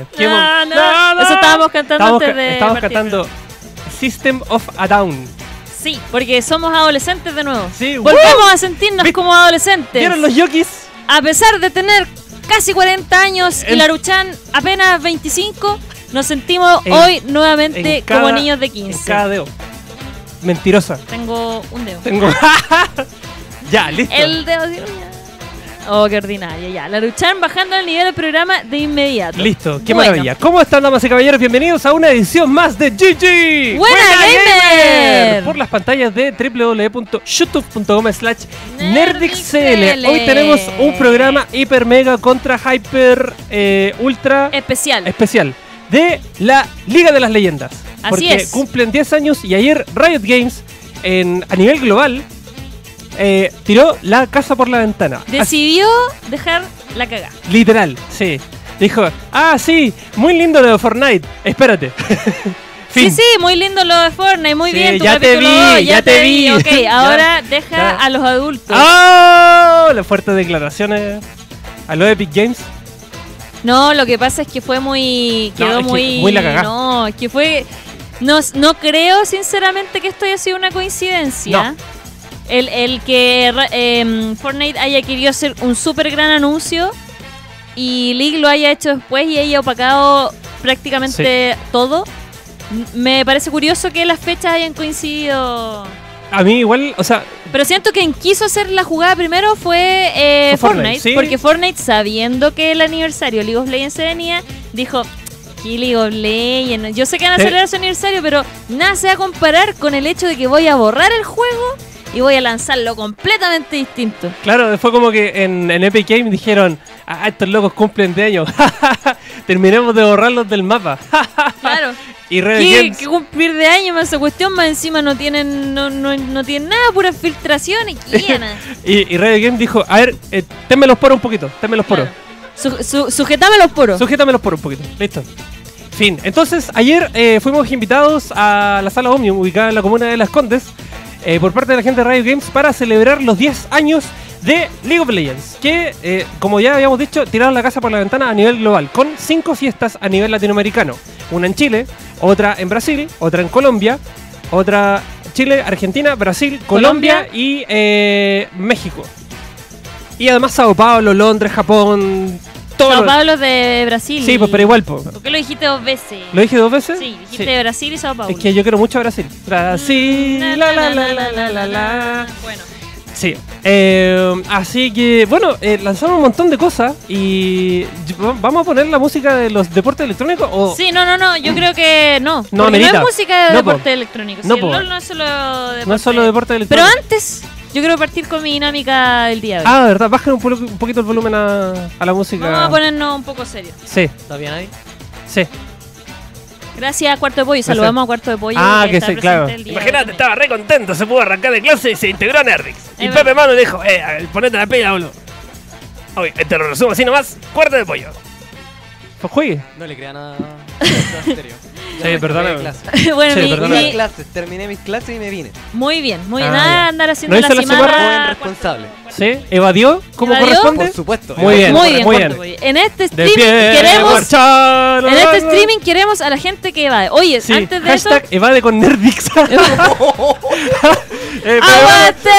maravilla. Qué mo- No, no. No. Eso estábamos cantando Estábamos, antes de estábamos partir. cantando System of a Down. Sí, porque somos adolescentes de nuevo. Sí, Volvemos a sentirnos ¿Viste? como adolescentes. ¿Vieron los yokis? A pesar de tener casi 40 años y En- Laruchan apenas 25, nos sentimos En- hoy nuevamente cada- como niños de En 15. cada dedo. Mentirosa. Tengo un dedo. Tengo. ya, listo. El dedo. ya. Oh, qué ordinaria, ya. Laruchan bajando el nivel del programa de inmediato. Listo, qué Bueno. maravilla. ¿Cómo están, damas y caballeros? Bienvenidos a una edición más de GG. ¡Buena Gamer! Por las pantallas de www.youtube.com slash Nerdixl. nerdixl. Hoy tenemos un programa hiper mega contra hyper eh, ultra Especial. especial de la Liga de las Leyendas. Así porque es. cumplen 10 años y ayer Riot Games en, a nivel global eh, tiró la casa por la ventana. Así- Decidió dejar la cagada. Literal, sí. Dijo, ah, sí, muy lindo lo de Fortnite. Espérate. Sí, sí, muy lindo lo de Fortnite, muy Sí, bien. tu ya te vi, dos, ya te vi. Ok, ahora deja ya. a los adultos. ¡Oh! Las fuertes declaraciones a lo de Epic Games. No, lo que pasa es que fue muy. No, Quedó que muy. la cagá. No, es que fue. No, no creo, sinceramente, que esto haya sido una coincidencia. No. El, el que em, Fortnite haya querido hacer un súper gran anuncio y League lo haya hecho después y haya opacado prácticamente todo. Me parece curioso que las fechas hayan coincidido. A mí igual, o sea, Pero siento que quien quiso hacer la jugada primero fue, eh, Fortnite, Fortnite, sí. porque Fortnite, sabiendo que el aniversario de League of Legends se venía, dijo, ¿qué League of Legends? Yo sé que van a Sí. celebrar su aniversario, pero nada se va a comparar con el hecho de que voy a borrar el juego y voy a lanzarlo completamente distinto. claro, fue como que en, en Epic Games dijeron, ah, estos locos cumplen de años. Terminemos de borrarlos del mapa. Claro. y ¿Qué, cumplir de años más esa cuestión? Más encima no tienen, no, no, no tienen nada, puras filtraciones. Y, y Riot Games dijo, a ver, eh, tenme los poros un poquito, tenme los poros. Claro. Su- su- sujetame los poros. Sujétamelos por un poquito. Listo. Fin. Entonces, ayer eh, fuimos invitados a la sala Omnium, ubicada en la comuna de Las Condes, eh, por parte de la gente de Riot Games para celebrar los 10 años de League of Legends, que, eh, como ya habíamos dicho, tiraron la casa por la ventana a nivel global, con cinco fiestas a nivel latinoamericano. Una en Chile, otra en Brasil, otra en Colombia, otra Chile, Argentina, Brasil, Colombia, Colombia. y eh, México. Y además Sao Paulo, Londres, Japón, todos Sao Paulo de Brasil. Sí, pues, pero igual, po. ¿Por qué lo dijiste dos veces? ¿Lo dije dos veces? Sí, dijiste Brasil y Sao Paulo. Es que yo quiero mucho a Brasil. Brasil, Na, la la la la la la la. Bueno, Sí. Eh, así que, bueno, eh, lanzaron un montón de cosas y vamos a poner la música de los deportes electrónicos o sí, no, no, no, yo creo que no. No, no es música de No, po. deporte electrónico. No, sí, no es solo deporte. no es solo deporte Pero electrónico. antes, yo quiero partir con mi dinámica del día de hoy. Ah, verdad, bajen un, poquito el volumen a, a la música. Vamos a ponernos un poco serios. Sí, ¿Está bien ahí? sí. Gracias a Cuarto de Pollo. Saludamos a Cuarto de Pollo. Ah, que está sí, claro. Imagínate, estaba re contento, se pudo arrancar de clase y se integró a Nerdix. Y Pepe verdad. Mano le dijo, eh, ponete la pila, boludo. Oye, te lo resumo así nomás, cuarto de pollo. Pues juegue. No le crea nada serio. Sí, perdóname. bueno, Sí, mi- mi- clases, terminé mis clases y me vine. muy bien, muy bien. Ah, Nada andar haciendo ¿No la? Joven responsable. ¿Sí? ¿Evadió como ¿Evadió? corresponde? Por supuesto. Muy bien, Muy bien, muy. En este De stream pie, queremos marchar, En este streaming queremos a la gente que evade. Oye, Sí, antes de hashtag eso. evade con Nerdix. Eh, ¡Aguante!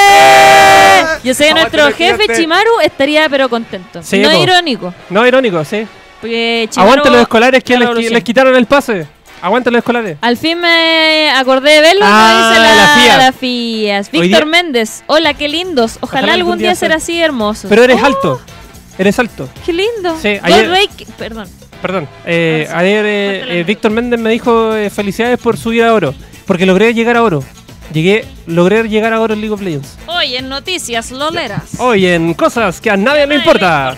Yo sé que nuestro jefe. Chimaru estaría pero contento. Sí, no po. irónico. No, irónico, sí. Porque Chimaru Aguante los escolares que les quitaron el pase. Aguante los escolares. Al fin me acordé de verlo. Ah, no dice la, la FIA. la FIAS. Hoy Víctor día- Méndez. Hola, qué lindos. Ojalá, algún día ser sea- así hermosos. Pero eres Oh, alto. Eres alto. Qué lindo. Sí, ayer- Perdón. Perdón. Eh, sí. ayer eh, eh, Víctor Méndez me dijo eh, felicidades por subir a oro. Porque logré llegar a oro. Llegué, logré llegar a oro en League of Legends. Hoy en Noticias Loleras. Hoy en cosas que a nadie le Nadie importa.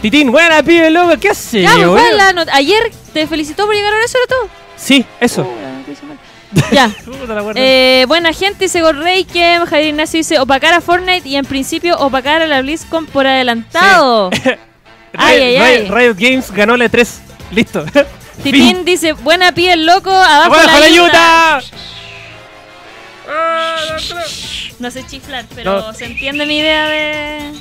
Titín, buena pibe loco, ¿qué hace? Ya, pues, boludo? ¿cuál es la not- Ayer te felicitó por llegar a eso, ¿era todo? Sí, eso. Mal. ya. Puta la guarda. Eh, buena gente, dice Gorreikem. Javier Ignacio dice opacar a Fortnite y en principio opacar a la BlizzCon por adelantado. ay, ay, Riot- ay. Riot Games ganó la 3. Listo. Titín dice, buena pie el loco, abajo, ¡Abajo la la ayuda. ayuda! No sé chiflar, pero No. se entiende mi idea de...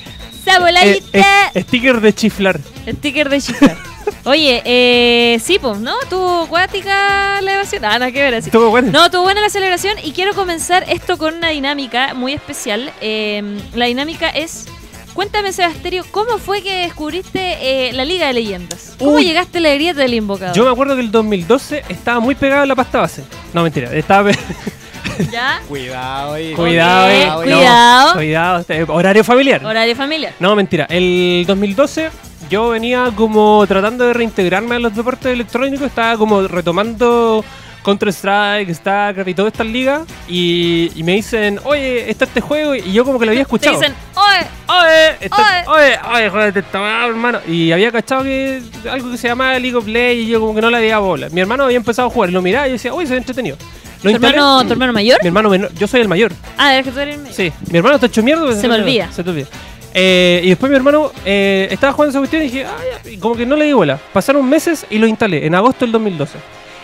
¡Sabo la Eh, ayuda! eh, sticker de chiflar. Sticker de chiflar. Oye, eh, sí, pues, ¿no? Tuvo cuática la evasión. Ah, nada que ver así. Estuvo bueno. No, tuvo buena la celebración y quiero comenzar esto con una dinámica muy especial. Eh, la dinámica es, cuéntame Sebasterio, ¿cómo fue que descubriste eh, la Liga de Leyendas? ¿Cómo Uy. llegaste a la grieta del invocador? Yo me acuerdo que el 2012 estaba muy pegado en la pasta base. No, mentira. Estaba ¿Ya? Cuidado. Cuidado, Ok, eh. no, cuidado. Cuidado. este, Horario familiar. Horario familiar. No, mentira. El 2012 yo venía como tratando de reintegrarme a los deportes electrónicos. Estaba como retomando Counter-Strike, StarCraft y todas estas ligas. Y, y me dicen, oye, está este juego. Y yo como que lo había Te escuchado. dicen, oye, Oye, está- oye, oye, joder, hermano. Y había cachado que algo que se llamaba League of Legends y yo como que no le había bola. Mi hermano había empezado a jugar y lo miraba y yo decía, uy, se ve entretenido. ¿Tu hermano, ¿tu hermano mayor? Mi hermano menor, yo soy el mayor. Ah, es que tú eres el medio. Sí, mi hermano está hecho mierda. pero Se me olvida. Se te olvida. Eh, y después mi hermano eh, estaba jugando esa cuestión y dije, ah, ya", y como que no le di bola. Pasaron meses y lo instalé en agosto del 2012.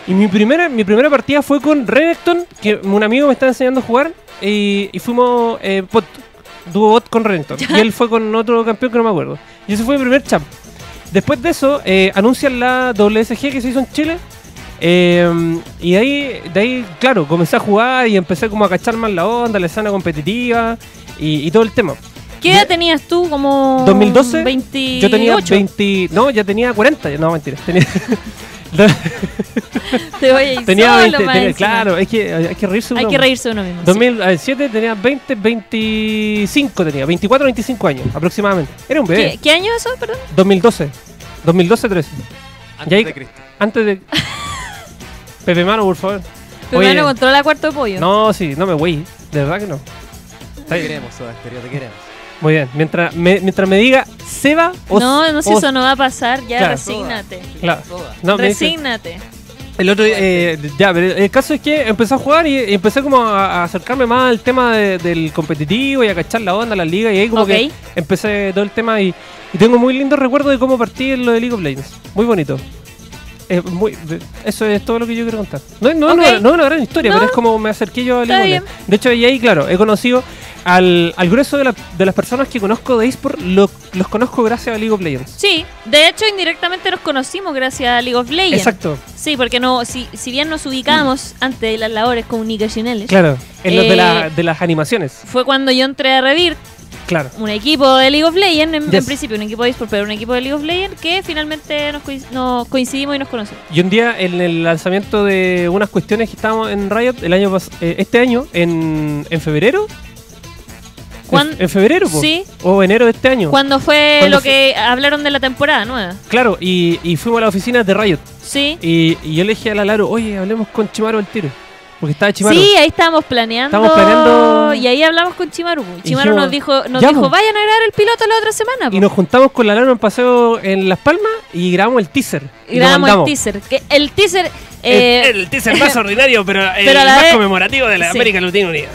Y mi primera, mi primera partida fue con Renekton, que un amigo me estaba enseñando a jugar, y, y fuimos eh, bot, dúo bot con Renekton. Y él fue con otro campeón que no me acuerdo. Y ese fue mi primer champ. Después de eso, eh, anuncian la WSG que se hizo en Chile. Eh, y de ahí, de ahí, claro, comencé a jugar y empecé como a cachar más la onda, la escena competitiva y, y todo el tema. ¿Qué edad tenías tú? Como 2012, 28. Yo tenía 20, no, ya tenía 40, no, mentira. Tenía, Te voy a ir tenía solo 20, más tenía- claro, es que hay que reírse Hay uno. que reírse uno mismo. sí. 2007 tenía 20, 25 tenía, 24, 25 años aproximadamente. Era un bebé. ¿Qué, ¿Qué año eso, perdón? 2012. 2012, 13. Antes ahí- de Cristo. Antes de. Pepe Mano, por favor. Tu Oye, hermano controla cuarto de pollo. No, sí, no me güey. De verdad que no. Te queremos, Soda Stereo, te queremos. Muy bien. Mientras me, mientras me diga Seba o no, no, si o- eso no va a pasar, ya Claro. resígnate. Claro. No, resígnate. El otro día, eh, ya, pero el caso es que empecé a jugar y, empecé como a, a acercarme más al tema de- del competitivo y a cachar la onda, la liga y ahí como que empecé todo el tema y, y tengo muy lindos recuerdos de cómo partí en lo de League of Legends. Muy bonito. Es muy, de- eso es todo lo que yo quiero contar. No, no, es Ok. una- no es una gran historia, No. pero es como me acerqué yo a Está League of Legends. De hecho, y ahí, claro, he conocido al, al grueso de, la- de las personas que conozco de eSport, lo- los conozco gracias a League of Legends. Sí, de hecho indirectamente nos conocimos gracias a League of Legends. Exacto, Sí, porque no, si, si bien nos ubicamos antes de las labores comunicacionales, claro. En los de, Eh, la- de las animaciones. fue cuando yo entré a Revir Claro. un equipo de League of Legends, en, principio un equipo de eSport, pero un equipo de League of Legends que finalmente nos, coinc- nos coincidimos y nos conocimos. Y un día en el lanzamiento de unas cuestiones que estábamos en Riot el año eh, este año, en, en febrero. ¿Cuán- En, febrero, po. Sí. O enero de este año. Cuando fue ¿Cuándo lo que hablaron de la temporada nueva. Claro, y, y fuimos a la oficina de Riot. Sí. Y, y yo le dije a la Laro, oye, hablemos con Chimaru al tiro. Porque estaba Chimaru. Sí, ahí estábamos planeando. Estábamos planeando- Y ahí hablamos con Chimaru. Y Chimaru dijimos, nos dijo, nos "Ya, dijo po". vayan a grabar el piloto la otra semana. po". Y nos juntamos con la Laro en paseo en Las Palmas y grabamos el teaser. Y grabamos el teaser. Que el teaser. eh, el, el teaser más ordinario, pero el Pero más vez- conmemorativo de la Sí. América Latina Unida.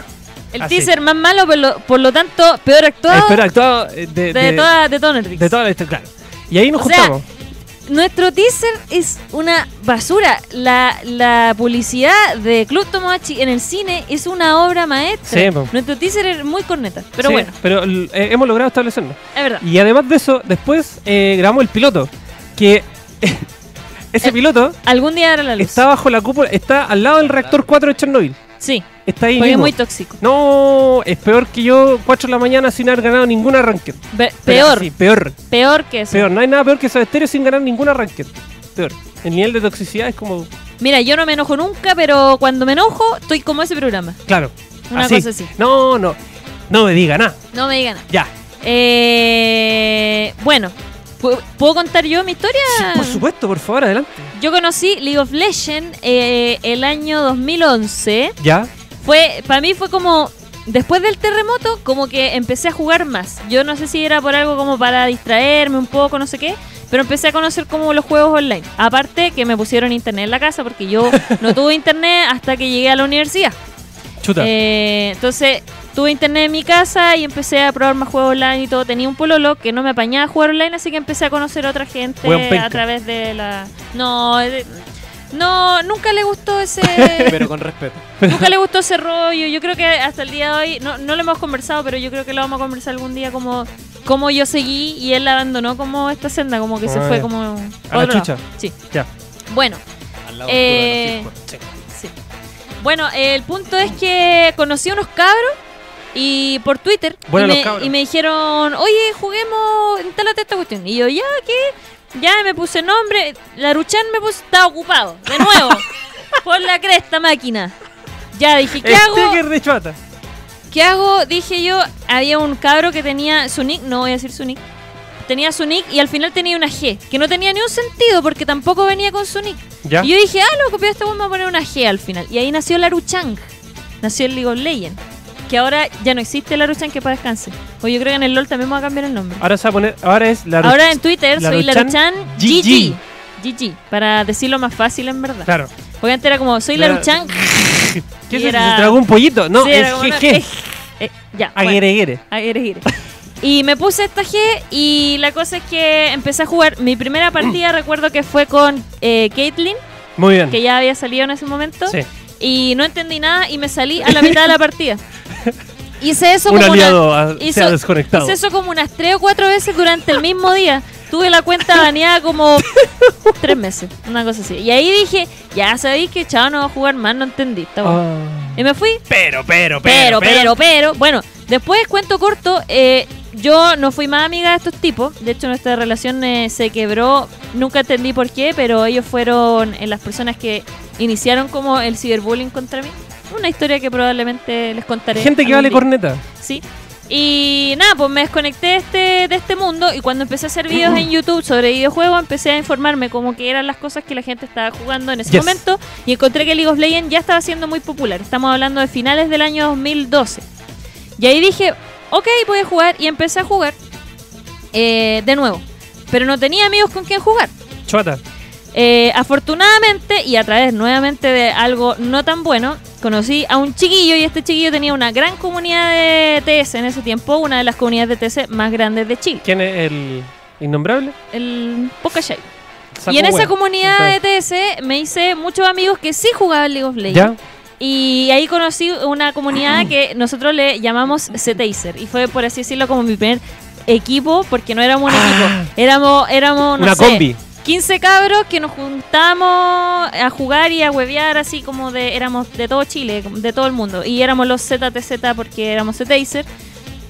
el así. teaser más malo, por lo, por lo tanto, peor actuado Espera, actuado eh, de, de, de, toda, de todo Netflix. de toda la historia, claro. Y ahí nos O sea, juntamos. Nuestro teaser es una basura. La, la publicidad de Club Tomodachi en el cine es una obra maestra. Sí, po. Nuestro teaser es muy corneta. Pero Sí, bueno, Pero eh, hemos logrado establecerlo. es verdad. Y además de eso, después eh, grabamos el piloto. Que ese Eh, piloto Algún día dará la luz. está bajo la cúpula, está al lado del reactor 4 de Chernobyl. Sí, Está ahí porque es mismo. muy tóxico. No, es peor que yo 4 de la mañana sin haber ganado ningún arranque. Be- peor, Sí, peor, peor que eso. peor. No hay nada peor que Soda Stereo sin ganar ningún arranque. Peor. El nivel de toxicidad es como, Mira, yo no me enojo nunca, pero cuando me enojo, estoy como ese programa. claro. Una cosa así. No, no. No me diga nada. No me digan nada. Ya. Eh, bueno, ¿pu- ¿puedo contar yo mi historia? Sí, por supuesto, por favor, adelante. Yo conocí League of Legends eh, el año 2011. Ya. Fue, para mí fue como, después del terremoto, como que empecé a jugar más. Yo no sé si era por algo como para distraerme un poco, no sé qué, pero empecé a conocer como los juegos online. Aparte que me pusieron internet en la casa porque yo no tuve internet hasta que llegué a la universidad. Chuta. Eh, entonces tuve internet en mi casa y empecé a probar más juegos online y todo. Tenía un pololo que no me apañaba a jugar online, así que empecé a conocer a otra gente a través de la... No, eh, no, nunca le gustó ese... Pero con respeto. Nunca le gustó ese rollo. Yo creo que hasta el día de hoy, no, no lo hemos conversado, pero yo creo que lo vamos a conversar algún día como, como yo seguí y él abandonó como esta senda, como que se fue como... A la lado. chucha. Sí. Ya. Bueno, Al lado Eh, sí. Bueno, el punto es que conocí a unos cabros y por Twitter Bueno, y, me, y me dijeron, oye, juguemos, instálate esta cuestión. Y yo, ya, ¿qué? Ya me puse nombre, la Ruchan me puse, estaba ocupado, de nuevo, por la cresta máquina. Ya dije, ¿qué hago? Sticker de chata. ¿Qué hago? Dije yo, había un cabro que tenía su nick, no voy a decir su nick, tenía su nick y al final tenía una G, que no tenía ni un sentido porque tampoco venía con su nick. Ya. Y yo dije, ah, loco, pero este weón me va a poner una G al final. Y ahí nació Laruchang, nació el League of Legends, que ahora ya no existe Laruchang, que para descanse. O yo creo que en el LOL también me va a cambiar el nombre. Ahora se va a poner, ahora es la Ahora en Twitter soy Laruchan Laruchan GG. GG. Para decirlo más fácil en verdad. Claro. Porque antes era como, soy Laruchan. ¿Qué es era- ¿Se tragó un pollito? No, Sí, es GG. Eh, ya. bueno. Aguereguere. Aguere, aguere. Y me puse esta G y la cosa es que empecé a jugar. Mi primera partida recuerdo que fue con eh, Caitlyn, Muy bien. que ya había salido en ese momento. Sí. Y no entendí nada y me salí a la mitad de la partida. Hice eso Un como aliado una- a- se hizo- ha desconectado. hice eso como unas tres o cuatro veces durante el mismo día. Tuve la cuenta baneada como tres meses, una cosa así. Y ahí dije, ya sabéis que chavo no va a jugar más, no entendí. Está bueno. Ah. Y me fui, Pero, pero, pero, pero, pero, bueno, después cuento corto, eh, yo no fui más amiga de estos tipos, de hecho nuestra relación eh, se quebró, nunca entendí por qué, pero ellos fueron eh, las personas que iniciaron como el ciberbullying contra mí. Una historia que probablemente les contaré. Gente que vale día. corneta. Sí. Y nada, pues me desconecté de este, de este mundo y cuando empecé a hacer videos en YouTube sobre videojuegos, empecé a informarme como que eran las cosas que la gente estaba jugando en ese Yes. momento y encontré que League of Legends ya estaba siendo muy popular. Estamos hablando de finales del año 2012. Y ahí dije, ok, voy a jugar y empecé a jugar eh, de nuevo. Pero no tenía amigos con quien jugar. Chota. Eh, afortunadamente, y a través nuevamente de algo no tan bueno, conocí a un chiquillo y este chiquillo tenía una gran comunidad de TS en ese tiempo, una de las comunidades de TS más grandes de Chile, ¿Quién es el innombrable? el Pokashai. Saco Y en esa comunidad de TS me hice muchos amigos que sí jugaban League of Legends. ¿Ya? Y ahí conocí una comunidad que nosotros le llamamos C-Taser. Y fue, por así decirlo, como mi primer equipo, porque no éramos un Ah. equipo. Éramos, éramos no Una sé, combi. 15 cabros que nos juntábamos a jugar y a huevear así como de éramos de todo Chile, de todo el mundo y éramos los ZTZ porque éramos Z-Taser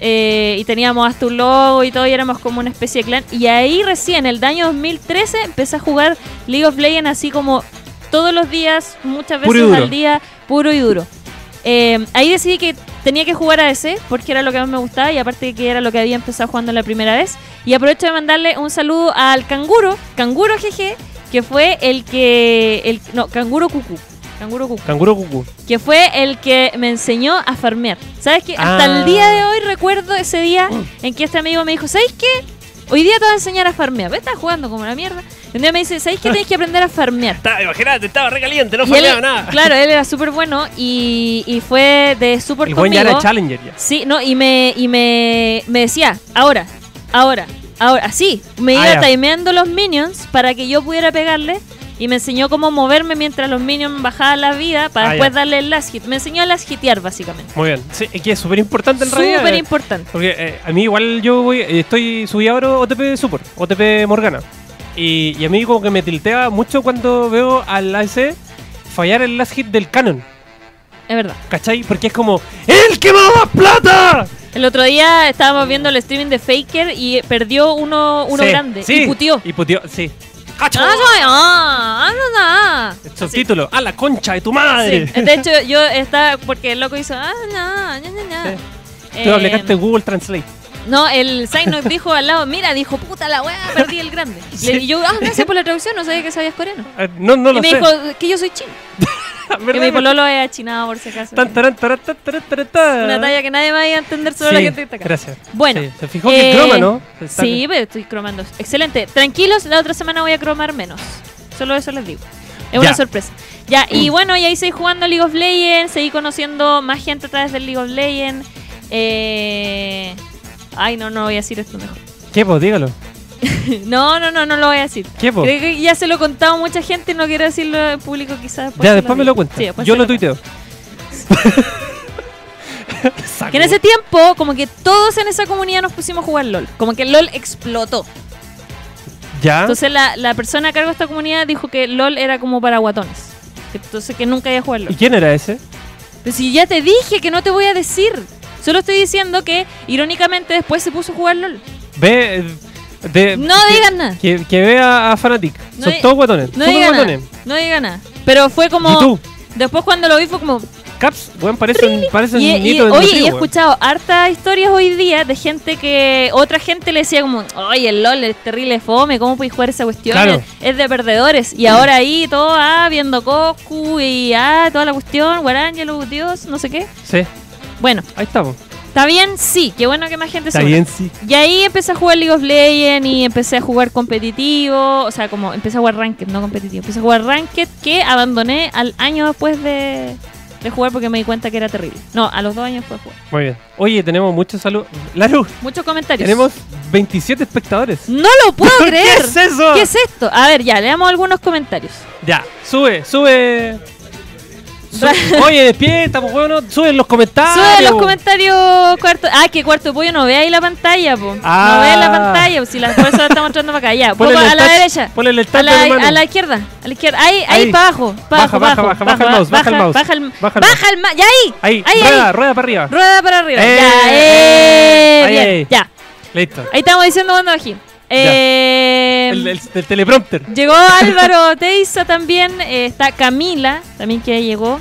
eh, y teníamos hasta un logo y todo, y éramos como una especie de clan. Y ahí recién, el año 2013, empecé a jugar League of Legends así como todos los días, muchas veces al día, puro y duro. Eh, ahí decidí que tenía que jugar a ese porque era lo que más me gustaba y aparte que era lo que había empezado jugando la primera vez. Y aprovecho de mandarle un saludo al canguro, canguro GG, que fue el que... El, no, canguro cucú. Canguro cucú. Canguro cucú. Que fue el que me enseñó a farmear. ¿Sabes qué? Hasta Ah. el día de hoy recuerdo ese día en que este amigo me dijo, ¿sabes qué? Hoy día te voy a enseñar a farmear. ¿Ves? Estás jugando como la mierda. Y un día me dice, ¿sabes qué? Tienes que aprender a farmear. Estaba, imagínate, estaba recaliente, no Y él- farmeaba nada. Claro, él era súper bueno y, y fue de súper buen ya conmigo. era Challenger ya. Sí, no, y me, y me, me decía, ahora, ahora, ahora, así. Me Ah, iba ya. timeando los minions para que yo pudiera pegarle. Y me enseñó cómo moverme mientras los minions bajaban la vida para Ah, después ya. darle el last hit. Me enseñó a last hitear, básicamente. Muy bien. Sí, es que es súper importante en realidad. Súper importante. Porque eh, a mí igual yo voy, estoy subí ahora OTP Super, OTP Morgana. Y, y a mí como que me tiltea mucho cuando veo al AS fallar el last hit del canon. Es verdad. ¿Cachai? Porque es como ¡El que más plata! El otro día estábamos viendo el streaming de Faker y perdió uno, uno Sí, grande. sí, Y putió. Y putió, sí. Soy- ah, ah, ah, ah. Subtítulo, ¡A la concha de tu Sí. madre! De hecho, yo estaba. Porque el loco hizo. Ah, no, no, no, no. Sí. Tú Eh, aplicaste Google Translate. No, el Zainok dijo al lado, mira, dijo, puta la weá, perdí el grande. Sí. Le- Y yo, ah, gracias por la traducción, no sabía que sabías coreano. Eh, no, no y lo me sé. dijo que yo soy chino. Que mi pololo es achinado, por si acaso. Tan, taran, taran, taran. Una talla que nadie vaya a entender solo la gente que está acá. Gracias. Bueno, Sí, se fijó que eh, croma, ¿no? Sí, pero estoy cromando. Excelente. Tranquilos, la otra semana voy a cromar menos. Solo eso les digo. Es Ya. una sorpresa. Ya, y bueno, y ahí seguí jugando League of Legends, seguí conociendo más gente a través del League of Legends. Eh... Ay, no, no voy a decir esto mejor. ¿Qué, pues? Dígalo. No, no, no, no lo voy a decir. ¿Qué, pues? Creo que ya se lo he contado a mucha gente y no quiero decirlo en público quizás. Ya, después me lo cuenta. Sí, Yo lo cuento. tuiteo. Que en ese tiempo, como que todos en esa comunidad nos pusimos a jugar LOL. Como que LOL explotó. ¿Ya? Entonces la, la persona a cargo de esta comunidad dijo que LOL era como para guatones. Entonces que nunca iba a jugar ¿Y LOL. quién era ese? Pero si ya te dije que no te voy a decir. Solo estoy diciendo que irónicamente después se puso a jugar LOL. Ve. De, No que- digan nada. Que, que vea a Fanatic. No Son di- todos guatones. No Son diga nada. No diga nada. Pero fue como... ¿Y tú? Después cuando lo vi fue como... Caps, weón, parecen, parecen Y, y- nietos de oye, y he escuchado hartas historias hoy día de gente que otra gente le decía como, oye, el LOL es terrible fome, ¿cómo puedes jugar esa cuestión? Claro. Es, de perdedores. Y ahora ahí todo, ah, viendo Coscu y ah, toda la cuestión, Guarangelo, Dios, no sé qué. Sí, Bueno, ahí estamos. está bien, sí, qué bueno que más gente Está se una. bien, sí. Y ahí empecé a jugar League of Legends y empecé a jugar competitivo, o sea, como empecé a jugar Ranked, no competitivo. Empecé a jugar Ranked que abandoné al año después de, de jugar porque me di cuenta que era terrible. No, a los dos años fue jugar. Muy bien. Oye, tenemos muchos saludos. Laru, Muchos comentarios. tenemos 27 espectadores. No lo puedo creer. ¿Qué es eso? ¿Qué es esto? A ver, ya, leamos algunos comentarios. Ya, sube, sube. Oye, despierta, pues, weón, sube en los comentarios. Sube los comentarios cuarto. Ah, que cuarto de pollo no ve ahí la pantalla, po. Ah. No ve la pantalla, si la, por eso la está mostrando para acá. Ya, Ponle el a la touch, derecha. el A touch la, de mano. a la izquierda, a la izquierda. Ahí, ahí, Ahí. para abajo, Baja, abajo, baja, baja, baja el mouse, baja el mouse. Baja el, Baja baja el el, ma- ya ahí, Ahí, ahí, rueda, ahí. rueda para arriba. Rueda para arriba. Eh. Ya, eh, Ahí, bien, ahí. ya. Listo. Ahí estamos diciendo cuando bajé. Eh, El, el- el teleprompter. Llegó Álvaro Teiza también, eh, está Camila, también que ya llegó.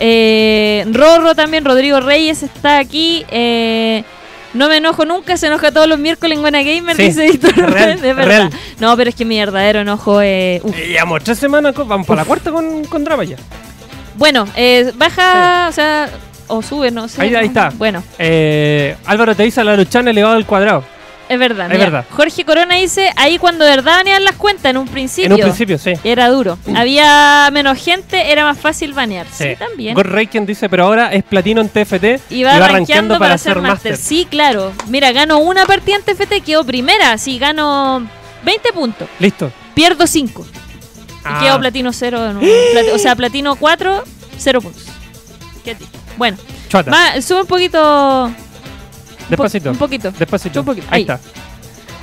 Eh, Rorro también, Rodrigo Reyes está aquí. eh, no me enojo nunca, se enoja todos los miércoles en Buena Gamer, Sí, dice Víctor. real, de verdad. real. No, pero es que mi verdadero enojo es. Llevamos tres semanas, con- vamos por la cuarta con, con drama ya. Bueno, baja, o sea, o sube, no sé. Ahí- ahí está. Bueno, Álvaro te dice la luchana elevado al cuadrado. Es verdad. Es mira. verdad. Jorge Corona dice, ahí cuando de verdad banean las cuentas en un principio. En un principio, sí. Era duro. Había menos gente, era más fácil banear. Sí, también. God Reiken dice, pero ahora es platino en TFT Y va, rankeando para, ser máster. Sí, claro. Mira, gano una partida en TFT, quedo primera. Sí, gano 20 puntos. Listo. Pierdo 5. Ah. Y quedo platino 0. o sea, platino 4, 0 puntos. Qué. Bueno, sube un poquito. Po- Despacito. Un poquito. Despacito. Un poquito. Ahí, Ahí. está.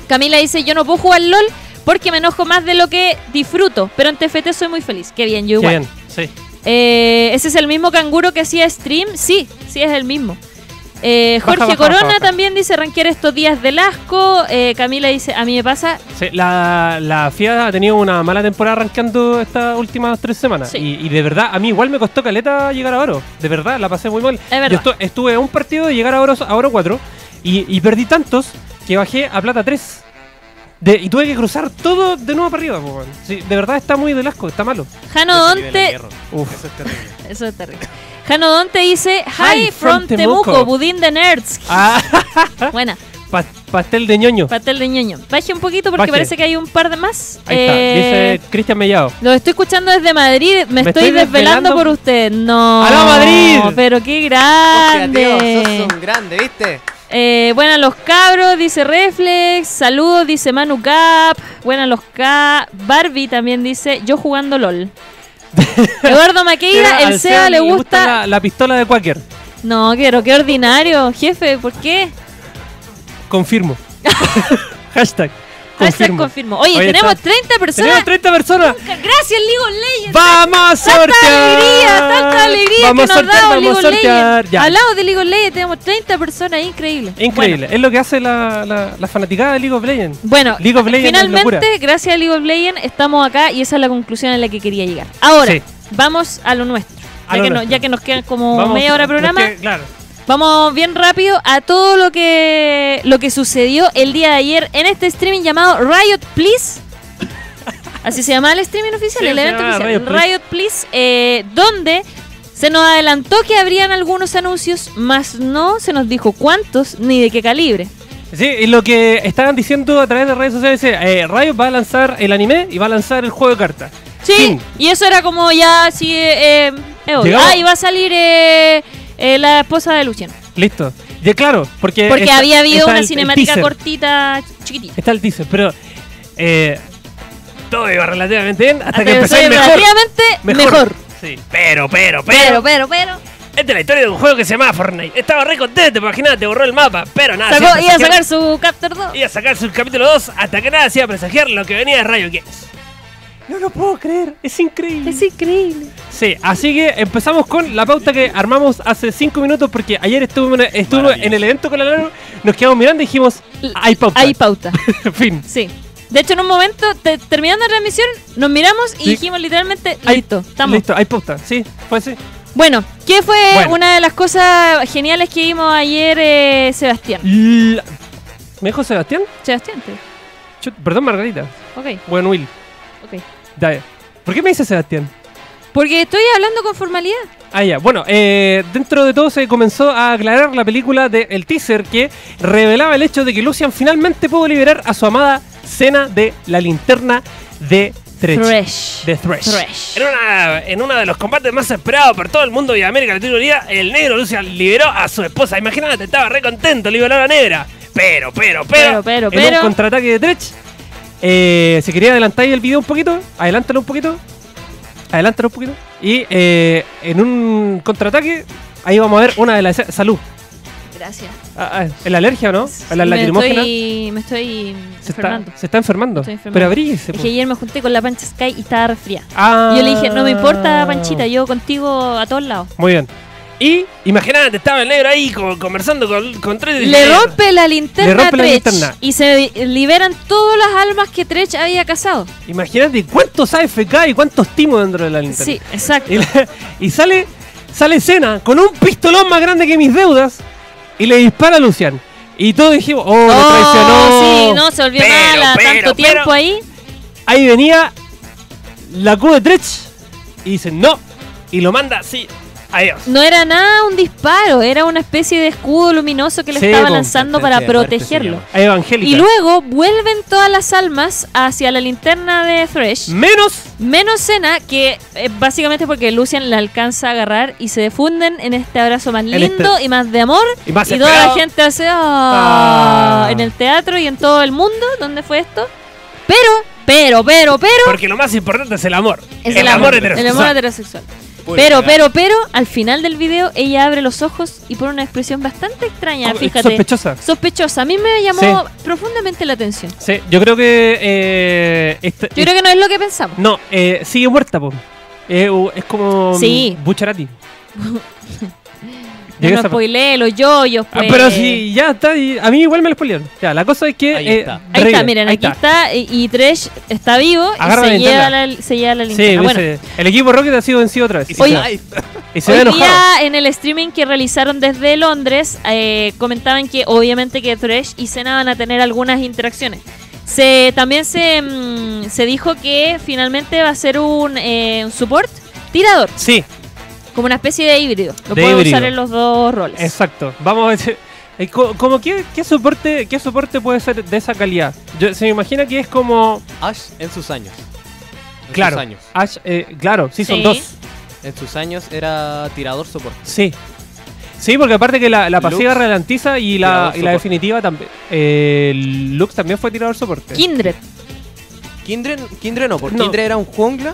Camila dice, yo no puedo jugar LOL porque me enojo más de lo que disfruto. Pero en TFT soy muy feliz. Qué bien, yo Qué igual. bien. Sí. Eh, ¿Ese es el mismo canguro que hacía stream? Sí, sí es el mismo. Eh, Baja, Jorge baja, baja, Corona baja. también dice rankear estos días del asco. Eh, Camila dice, a mí me pasa. Sí, la, la FIA ha tenido una mala temporada arrancando estas últimas tres semanas. Sí. Y, y de verdad, a mí igual me costó caleta llegar a oro. De verdad, la pasé muy mal. Yo estu- estuve a un partido de llegar a oro, a oro 4 y, y perdí tantos que bajé a plata 3. De, y tuve que cruzar todo de nuevo para arriba. po. Sí, de verdad está muy del asco, está malo. Jano Donte. hierro. Uf. Eso es terrible. Eso es terrible. Jano Donte dice, Hi, Hi from, from Temuco, Temuco. Budín de Nerds. Ah, Buena, pa- pastel de ñoño. pastel de ñoño. Baje un poquito porque Baje. parece que hay un par de más. Ahí Eh, está, dice Cristian Mellado. Lo estoy escuchando desde Madrid. Me, Me estoy, estoy desvelando, desvelando. por usted. No. ¡Aló, Madrid! Pero qué Hostia, tío, grande. sos un grande, ¿viste? Eh, buenas los cabros, dice Reflex. Saludos, dice Manu Cap. Buenas los K. Barbie también dice yo jugando LOL. Eduardo Maqueira, el SEA le gusta. la, la pistola de Quaker. No, quiero, qué ordinario. Jefe, ¿por qué? Confirmo. Hashtag. Hashtag Confirmo. confirmo. Oye, Oye, tenemos está- 30 personas. Tenemos 30 personas. Gracias, League of Legends. ¡Vamos a sortear! Tanta alegría, tanta alegría Vamos que nos sortear, da vamos League a of sortear. Legends. Ya. Hablamos de League of Legends, tenemos 30 personas, increíble. Increíble. Es lo que hace la, la, la fanaticada de League of Legends. Bueno, League of Legends finalmente, gracias a League of Legends, estamos acá y esa es la conclusión a la que quería llegar. Ahora, Sí. vamos a lo nuestro. A Ya, lo que, no- ya que nos quedan como Vamos, media hora de programa, que, claro. Vamos bien rápido a todo lo que lo que sucedió el día de ayer en este streaming llamado Riot Please. Así se llama el streaming oficial, Sí, el evento oficial. Riot Please. Riot Please, eh, donde se nos adelantó que habrían algunos anuncios, más no se nos dijo cuántos ni de qué calibre. Sí, y lo que estaban diciendo a través de redes sociales es eh, Riot va a lanzar el anime y va a lanzar el juego de cartas. Sí, y eso era como ya así. Eh, eh. Llegamos- Ah, y va a salir eh, eh, la esposa de Luciano. Listo. De claro, porque Porque está- había habido una el- cinemática cortita, chiquitita. Está el teaser, pero eh, todo iba relativamente bien hasta, Hasta que empezó a soy ir mejor. relativamente mejor. Sí. Pero, pero, pero. Pero, pero, pero. Esta es la historia de un juego que se llamaba Fortnite. Estaba re contento, imagínate, borró el mapa. Pero nada, Sacó, iba a sacar su Captor 2. Iba a sacar su capítulo 2 hasta que nada hacía presagiar lo que venía de Riot Games. No lo puedo creer, es increíble. Es increíble. Sí, así que empezamos con la pauta que armamos hace 5 minutos porque ayer estuve Maravilloso. en el evento con la Lalo, nos quedamos mirando y dijimos, hay pauta. Hay pauta. fin. Sí. De hecho, en un momento, te- terminando la transmisión, nos miramos y Sí. dijimos literalmente, Hay- listo, estamos. Listo, hay pauta. Sí, fue así. Bueno, ¿qué fue Bueno. una de las cosas geniales que vimos ayer, eh, Sebastián? La- ¿Me dijo Sebastián? Sebastián, te- Chut, perdón, Margarita. ok, Bueno, Will. ok. ¿Por qué me dice Sebastián? Porque estoy hablando con formalidad. Ah, ya. Bueno, eh, dentro de todo se comenzó a aclarar la película del teaser que revelaba el hecho de que Lucian finalmente pudo liberar a su amada cena de la linterna de Thresh. Thresh. De Thresh. Thresh. En, una, en uno de los combates más esperados por todo el mundo y América Latina Unida, el negro Lucian liberó a su esposa. Imagínate, estaba re contento, liberó a la negra. Pero, pero, Pero, pero. pero, En un pero. contraataque de Thresh. Eh, si quería adelantar el video un poquito, adelántalo un poquito. Adelántalo un poquito. Y eh, en un contraataque, ahí vamos a ver una de las Salud. Gracias. Ah, ah, ¿Es la alergia o no? ¿Es la me estoy, me estoy Se está, enfermando. se está enfermando. Estoy enfermando. Pero abríguese. Es que ayer me junté con la Pancha Sky y estaba resfriada. Ah. Y yo le dije, no me importa, Panchita, yo contigo a todos lados. Muy bien. Y imagínate, estaba el negro ahí co- conversando con, con tres Le rompe la linterna Le rompe a la Tretch linterna. y se liberan todas las almas que Tretch había cazado. Imagínate cuántos AFK y cuántos timos dentro de la linterna. Sí, exacto. Y, la- y sale, sale escena con un pistolón más grande que mis deudas y le dispara a Lucian. Y todos dijimos, oh, lo traicionó. Oh, sí, no, se volvió Pero, mala, pero, tanto pero- tiempo ahí. Ahí venía la Q de Tretch y dicen, no. Y lo manda así. Adiós. No era nada un disparo, era una especie de escudo luminoso que le Sí, estaba lanzando para protegerlo. Evangélica. Y luego vuelven todas las almas hacia la linterna de Thresh. Menos Menos Cena, que eh, básicamente porque Lucian la alcanza a agarrar y se defunden en este abrazo más lindo este- y más de amor. y más Y toda la gente hace Ah. en el teatro y en todo el mundo. ¿Dónde fue esto? Pero, pero, pero, pero. Porque lo más importante es el amor. Es el, amor, el heterosexual. amor heterosexual. Pero, pero, pero, al final del video ella abre los ojos y pone una expresión bastante extraña, Como- fíjate. Sospechosa. Sospechosa. A mí me llamó profundamente la atención. Sí, yo creo que. Eh, esta- Yo creo que no es lo que pensamos. No, eh, sigue muerta, po. Eh, es como. Sí. mm, Bucharati. No nos spoileé los yoyos, Ah, pues. pero si ya está, y a mí igual me lo spoilearon. Ya, la cosa es que. Ahí eh, está. Ahí está, miren, ahí aquí está. y, y Tresh está vivo Agarra y se lleva, linterna. la, se lleva la Sí, linterna. bueno, dice, el equipo Rocket ha sido vencido otra vez. Y Y, Oye, se- Hoy día en el streaming que realizaron desde Londres eh, comentaban que obviamente que Thresh y Senna van a tener algunas interacciones. Se, también se, mm, se dijo que finalmente va a ser un, eh, un support tirador, Sí, como una especie de híbrido. Lo De híbrido. usar en los dos roles. exacto. Vamos a ver. eh, co- Como qué, qué soporte qué soporte puede ser de esa calidad. Yo, se me imagina que es como Ash en sus años. En claro, sus años. Ash, eh, claro, sí, son Sí. dos. En sus años era tirador soporte. Sí. Sí, porque aparte que la, la pasiva Lux, ralentiza y la, y la definitiva también. Eh, Lux también fue tirador soporte. Kindred. Kindred, Kindred no, porque No. Kindred era un jungla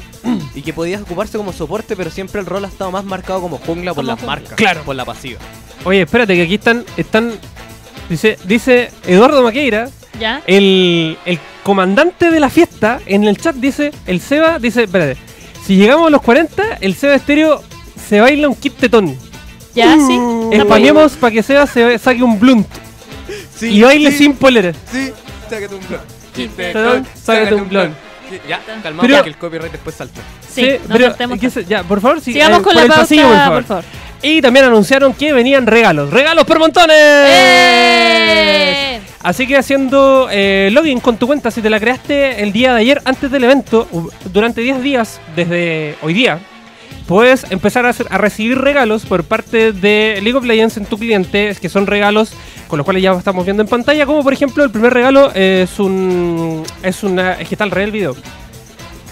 y que podías ocuparse como soporte, pero siempre el rol ha estado más marcado como jungla por Como las jungla. marcas. Claro. Por la pasiva. Oye, espérate, que aquí están. están dice, dice Eduardo Maqueira, ¿Ya? el, el comandante de la fiesta, en el chat dice, el Seba dice, espérate, si llegamos a los 40, el Seba Estéreo se baila un kit tetón. ¿Ya? Sí. Está Españemos para que Seba se saque un blunt Sí, y baile sin polera. Sí, sácate un blon. Sácate un blon. Ya, calmado, Pero- que el copyright después salta. Sí, no pero, saltemos ¿qué se- ya, por favor, sí, Sigamos eh, con la el pauta, pasillo, por favor. por favor. Y también anunciaron que venían regalos. ¡Regalos por montones! ¡Eh! Así que haciendo eh, login con tu cuenta, si te la creaste el día de ayer antes del evento, durante 10 días, desde hoy día, puedes empezar a, hacer- a recibir regalos por parte de League of Legends en tu cliente, que son regalos con los cuales ya estamos viendo en pantalla, como por ejemplo el primer regalo es un... es una... es que está al revés el video.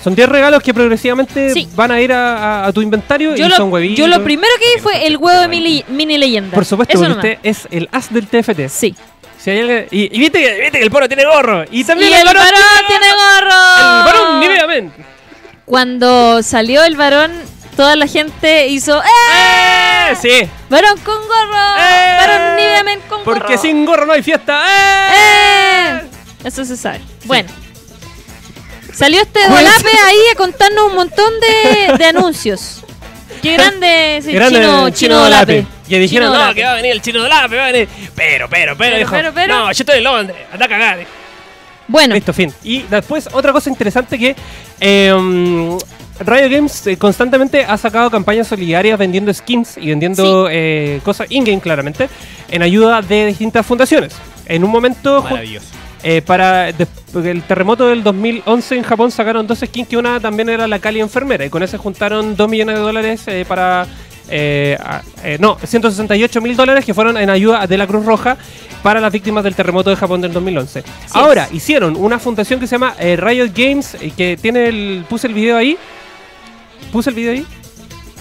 Son 10 regalos que progresivamente Sí. van a ir a, a- a tu inventario Yo y lo, son huevitos. yo lo primero que vi fue el huevo de mini, mini leyenda. Por supuesto, porque usted es el as del TFT. Sí. Si hay alguien- y, y viste, que, viste que el poro tiene gorro. Y también y el varón tiene tiene gorro. El varón Men. Cuando salió el varón, toda la gente hizo ¡Eh! ¡Eh! Sí. ¡Varón con gorro! ¡Eh! ¡Varón Nivea Men con gorro! Porque sin gorro no hay fiesta. ¡Eh! ¡Eh! Eso se sabe. Bueno. Salió este Juez. Dolape ahí a contarnos un montón de, de anuncios. Qué grande ese Grande chino, el chino Dolape. Que dijeron, Chino no, Dolape. que va a venir el chino de la va a venir. Pero, pero, pero, Pero, dijo, pero, pero. No, yo estoy en Londres. Anda a cagar. Bueno, Listo, fin. Y después, otra cosa interesante que eh, um, Riot Games eh, constantemente ha sacado campañas solidarias vendiendo skins y vendiendo eh, cosas in-game, claramente, en ayuda de distintas fundaciones. En un momento, Maravilloso. eh, para el terremoto del 2011 en Japón sacaron dos skins, que una también era la Cali enfermera, y con eso juntaron 2 millones de dólares eh, para... eh, eh, no, 168 mil dólares que fueron en ayuda de la Cruz Roja para las víctimas del terremoto de Japón del 2011. Ahora, hicieron una fundación que se llama eh, Riot Games, eh, que tiene el... Puse el video ahí. Puse el video ahí.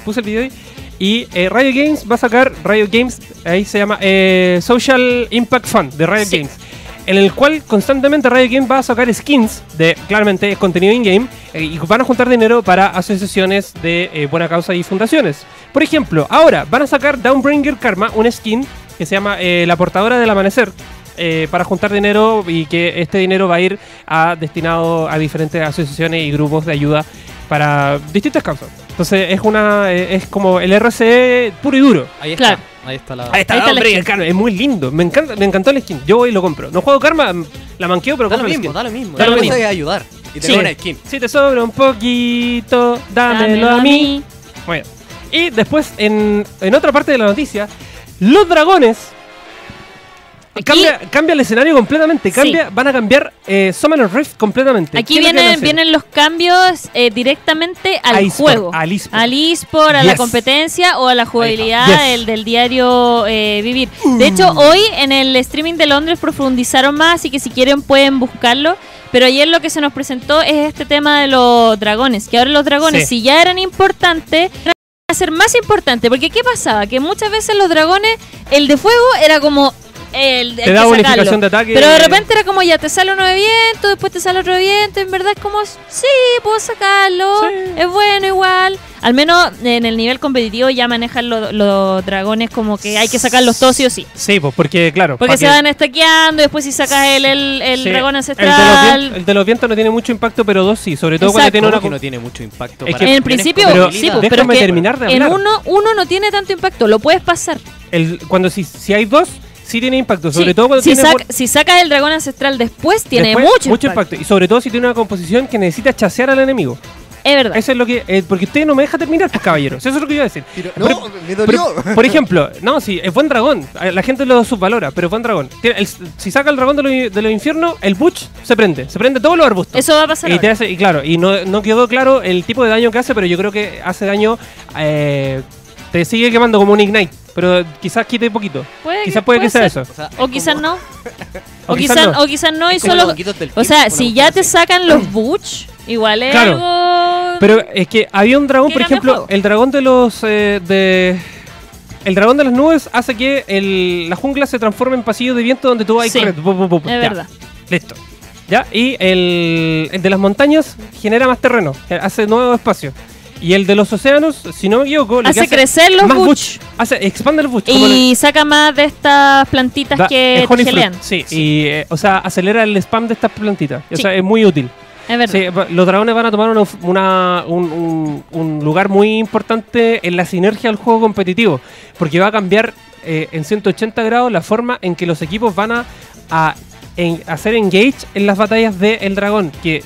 Puse el video ahí. Y eh, Riot Games va a sacar Riot Games, ahí se llama eh, Social Impact Fund de Riot Sí. Games, en el cual constantemente Riot Games va a sacar skins de claramente contenido in-game eh, y van a juntar dinero para asociaciones de eh, buena causa y fundaciones. Por ejemplo, ahora van a sacar Downbringer Karma, un skin que se llama eh, La Portadora del Amanecer. eh, para juntar dinero y que este dinero va a ir a, destinado a diferentes asociaciones y grupos de ayuda para distintas causas. Entonces es una eh, es como el RCE puro y duro. Ahí está. Claro. Ahí está la. Ahí está, Ahí está la hombre, skin. el Karma, es muy lindo. Me encanta, me encantó el skin. Yo voy y lo compro. No juego Karma, mm, la manqueo, pero Da lo compro el mismo, skin. da lo mismo. Da lo mismo. ayudar. Y Sí. tener una skin. Si te sobra un poquito, dámelo, a mí. Bueno. Y después, en, en otra parte de la noticia, los dragones. Cambia, cambia el escenario completamente. Cambia, Van a cambiar eh, Summoner Rift completamente. Aquí ¿Qué es lo que van a vienen, vienen los cambios eh, directamente al A juego. al eSport. Al eSport, a la competencia o a la jugabilidad Yes. del, del diario eh, vivir. De hecho, hoy en el streaming de Londres profundizaron más, así que si quieren pueden buscarlo. Pero ayer lo que se nos presentó es este tema de los dragones. Que ahora los dragones, Sí. si ya eran importantes, van a ser más importantes. Porque ¿qué pasaba? Que muchas veces los dragones, el de fuego era como el, Te da bonificación de ataque. Pero de repente era como ya te sale uno de viento, después te sale otro de viento. En verdad es como, sí, puedo sacarlo. Sí. Es bueno igual. Al menos en el nivel competitivo ya manejan lo- los dragones como que hay que sacarlos todos sí o sí. Sí, pues porque, claro. Porque se que- van estaqueando y después si sacas el, el, el Sí, dragón El de, ancestral. el de los vientos no tiene mucho impacto, pero dos sí. Sobre todo cuando tiene ¿Cómo una. que no tiene mucho impacto. Es que- en el principio, Pero sí, pues, pero déjame es que terminar de en uno, uno no tiene tanto impacto, lo puedes pasar. el- cuando si, si hay dos, sí tiene impacto. Sobre Sí, todo cuando si, tiene. saca- si sacas el dragón ancestral después, tiene después, mucho, impacto. Y sobre todo si tiene una composición que necesita chasear al enemigo. Es verdad. Eso es lo que. eh, porque usted no me deja terminar, pues caballeros. Eso es lo que iba a decir. Pero- Por- no, me dolió. Por, por ejemplo, no, sí, es buen dragón. La gente lo subvalora, pero es buen dragón. Tiene- el- si saca el dragón de los de los infiernos, el Butch se prende. Se prende todos los arbustos. Eso va a pasar. Y, te hace- y claro, y no, no quedó claro el tipo de daño que hace, pero yo creo que hace daño. eh, te sigue quemando como un Ignite, pero quizás quite poquito. Puede Quizás puede que sea ser. eso. O, sea, O es quizás como- no. O quizás no. o quizás no y solo. O sea, si ya te sacan los Butch, igual es Claro. algo. Pero es que había un dragón, ¿Qué por ejemplo, el dragón de los. eh, de El dragón de las nubes hace que el- la jungla se transforme en pasillo de viento donde tú vas Sí, corriendo. Es Ya, verdad. Listo. ¿Ya? Y el, el de las montañas genera más terreno, eh, hace nuevo espacio. Y el de los océanos, si no me equivoco, que Hace crecer los más Butch. Hace, expande el bush. como Y saca más de estas plantitas Da- que gelean. Sí, y eh, o sea, acelera el spam de estas plantitas. O Sí. sea, es muy útil. Es verdad. Sí, los dragones van a tomar una- una- un, un- un lugar muy importante en la sinergia del juego competitivo, porque va a cambiar eh, en 180 grados la forma en que los equipos van a, a en- hacer engage en las batallas del dragón, que,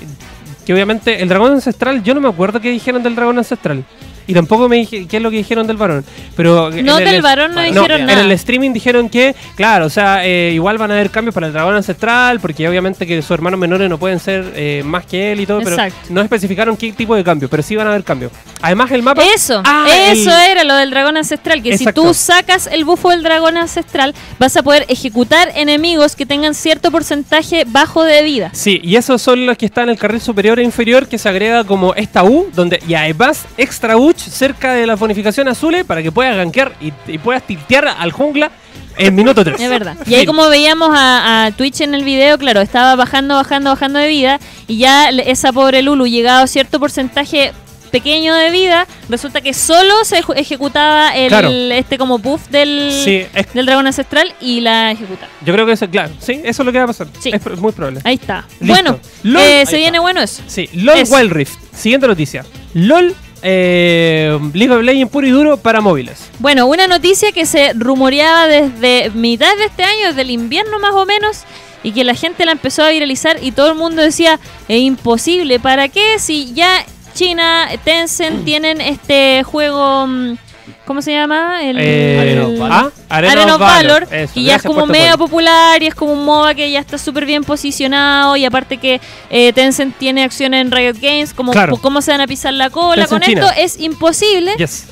que obviamente el dragón ancestral, yo no me acuerdo qué dijeron del dragón ancestral. Y tampoco me dije qué es lo que dijeron del varón. Pero en No, el- del varón no no, dijeron en nada. el streaming dijeron que, claro, o sea, eh, igual van a haber cambios para el dragón ancestral, porque obviamente que sus hermanos menores no pueden ser eh, más que él y todo, Exacto. pero no especificaron qué tipo de cambio, pero sí van a haber cambios. Además, el mapa. Eso, Ah, eso el- era lo del dragón ancestral, que Exacto. si tú sacas el bufo del dragón ancestral, vas a poder ejecutar enemigos que tengan cierto porcentaje bajo de vida. Sí, y esos son los que están en el carril superior e inferior, que se agrega como esta U, donde y además extra Cerca de las bonificaciones azules para que puedas gankear y, y puedas tiltear al jungla en minuto 3. Es verdad. Y ahí como veíamos a, a Twitch en el video, claro, estaba bajando, bajando, bajando de vida y ya esa pobre Lulu llegado a cierto porcentaje pequeño de vida, resulta que solo se ejecutaba el Claro. este como buff del, Sí, es- del dragón ancestral y la ejecutaba. yo creo que eso, claro, sí, eso es lo que va a pasar. Sí. Es muy probable. Ahí está. Listo. Bueno, LOL, eh, ahí se viene bueno eso. Sí, LOL Eso. Wild Rift. Siguiente noticia. LOL eh, League of Legends puro y duro para móviles. Bueno, una noticia que se rumoreaba desde mitad de este año, desde el invierno más o menos, y que la gente la empezó a viralizar y todo el mundo decía, es imposible, ¿para qué? Si ya China, Tencent tienen este juego, mm, ¿cómo se llama? El, Eh, Arena of el- Valor. ah, Arena of Valor, Eso, y ya es como mega popular y es como un MOBA que ya está súper bien posicionado y aparte que eh, Tencent tiene acciones en Riot Games, como Claro. cómo se van a pisar la cola Tencent con China. esto es imposible, Yes.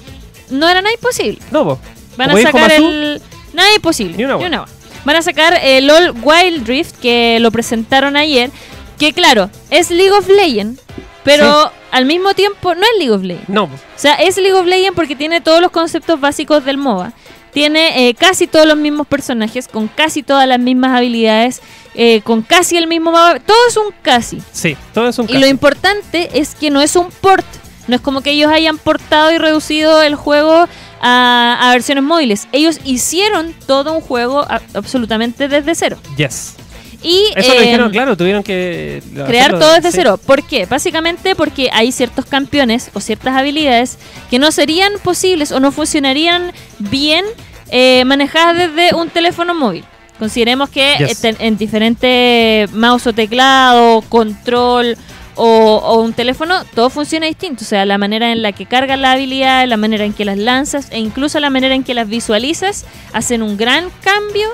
no era nada imposible. No, po. Van Como a sacar el. Nada imposible. Ni una. Van a sacar el LOL Wild Rift, que lo presentaron ayer. Que claro, es League of Legends, pero al mismo tiempo no es League of Legends. No. O sea, es League of Legends porque tiene todos los conceptos básicos del MOBA. Tiene eh, casi todos los mismos personajes, con casi todas las mismas habilidades, eh, con casi el mismo mapa. Todo es un casi. sí, todo es un Y caso. lo importante es que no es un port. No es como que ellos hayan portado y reducido el juego a, a versiones móviles. Ellos hicieron todo un juego a- absolutamente desde cero. Yes. Y Eso lo eh, dijeron, claro, tuvieron que crear hacerlo- todo desde sí. cero. ¿Por qué? Básicamente porque hay ciertos campeones o ciertas habilidades que no serían posibles o no funcionarían bien eh, manejadas desde un teléfono móvil. Consideremos que Yes. eh, ten- en diferentes mouse o teclado, control o, o un teléfono, todo funciona distinto. O sea, la manera en la que cargas la habilidad, la manera en que las lanzas e incluso la manera en que las visualizas hacen un gran cambio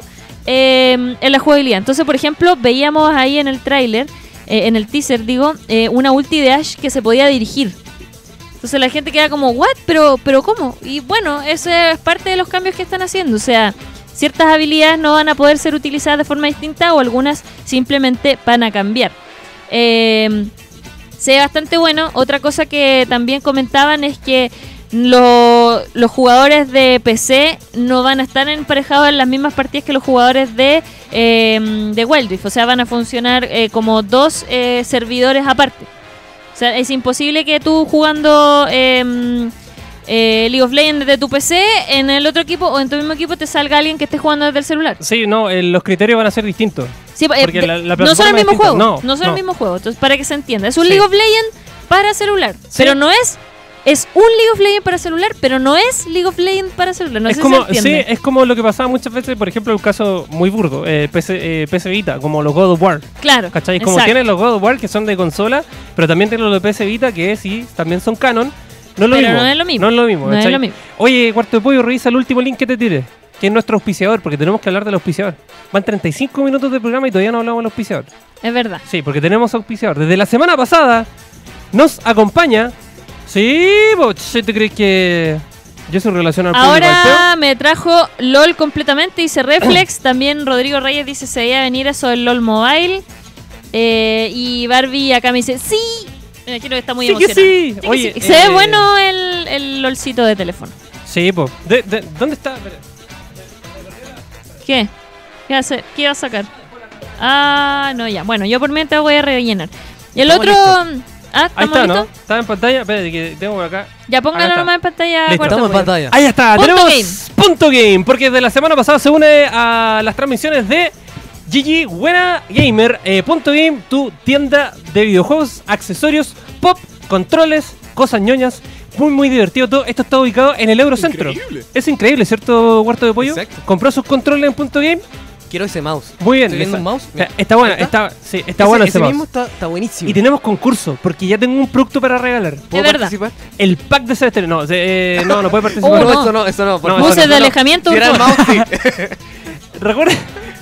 eh, en la jugabilidad. Entonces, por ejemplo, veíamos ahí en el tráiler, eh, en el teaser, digo, eh, una ulti de Ash que se podía dirigir. Entonces la gente queda como, ¿what? ¿Pero, pero cómo? Y bueno, eso es parte de los cambios que están haciendo. O sea, ciertas habilidades no van a poder ser utilizadas de forma distinta o algunas simplemente van a cambiar. Eh, se ve bastante bueno. Otra cosa que también comentaban es que lo- los jugadores de PC no van a estar emparejados en las mismas partidas que los jugadores de, eh, de. O sea, van a funcionar eh, como dos eh, servidores aparte. O sea, es imposible que tú jugando eh, eh, League of Legends desde tu PC, en el otro equipo o en tu mismo equipo te salga alguien que esté jugando desde el celular. Sí, no, eh, los criterios van a ser distintos. Sí, eh, Porque de- la- la no son el mismo juego. No, No, son no. el mismo juego. Entonces, para que se entienda, es un Sí. League of Legends para celular. Pero no es. Es un League of Legends para celular, pero no es League of Legends para celular. No es sé como, si sí, es como lo que pasaba muchas veces, por ejemplo, un caso muy burdo, eh, PC, eh, PC Vita, como los God of War. claro. ¿Cachai? Como exacto. tienen los God of War que son de consola, pero también tienen los de PC Vita que sí, también son canon. No es lo Pero mismo. no es lo mismo. No es lo mismo. No es lo mismo. Oye, Cuarto de Pollo, revisa el último link que te tire, que es nuestro auspiciador, porque tenemos que hablar del auspiciador. Van 35 minutos de programa y todavía no hablamos del auspiciador. Es verdad. Sí, porque tenemos auspiciador. Desde la semana pasada nos acompaña. Sí, vos, ¿sí ¿te crees que yo soy relacionado al Ahora me trajo LOL completamente, dice Reflex. También Rodrigo Reyes dice se veía venir eso del LOL Mobile. Eh, y Barbie acá me dice, sí. Me imagino que está muy Sí que sí. que Oye, sí. Se ve eh, bueno el, el LOLcito de teléfono. Sí, pues. ¿Dónde está? ¿Qué? ¿Qué, hace? ¿Qué va a sacar? Ah, no, ya. Bueno, yo por mientras voy a rellenar. Y el Estamos otro... Ah, Ahí ¿estamos está, ¿no? Está en pantalla. Espérate, que tengo por acá. Ya póngalo nomás en pantalla. Listo. cuarto Estamos en pantalla. Ahí está, Punto tenemos Punto Game, porque de la semana pasada se une a las transmisiones de GG Buena Gamer. eh, Punto Game, tu tienda de videojuegos, accesorios, pop, controles, cosas ñoñas. Muy, muy divertido todo. Esto está ubicado en el Eurocentro. Increíble. Es increíble, ¿cierto, Huerto de Pollo? Exacto. Compró sus controles en Punto Game. Quiero ese mouse. Muy bien. Estoy viendo un mouse. o sea, está buena, ¿Está? está, sí, está ese, bueno ese ese mouse. mismo está, está buenísimo. Y tenemos concurso, porque ya tengo un producto para regalar. ¿Puedo verdad. participar? El pack de Celeste. No, eh, no, no puede participar. Oh, no, no. eso no, eso no. No, Buses no, de no. alejamiento. Si era el mouse, sí. Recuerda.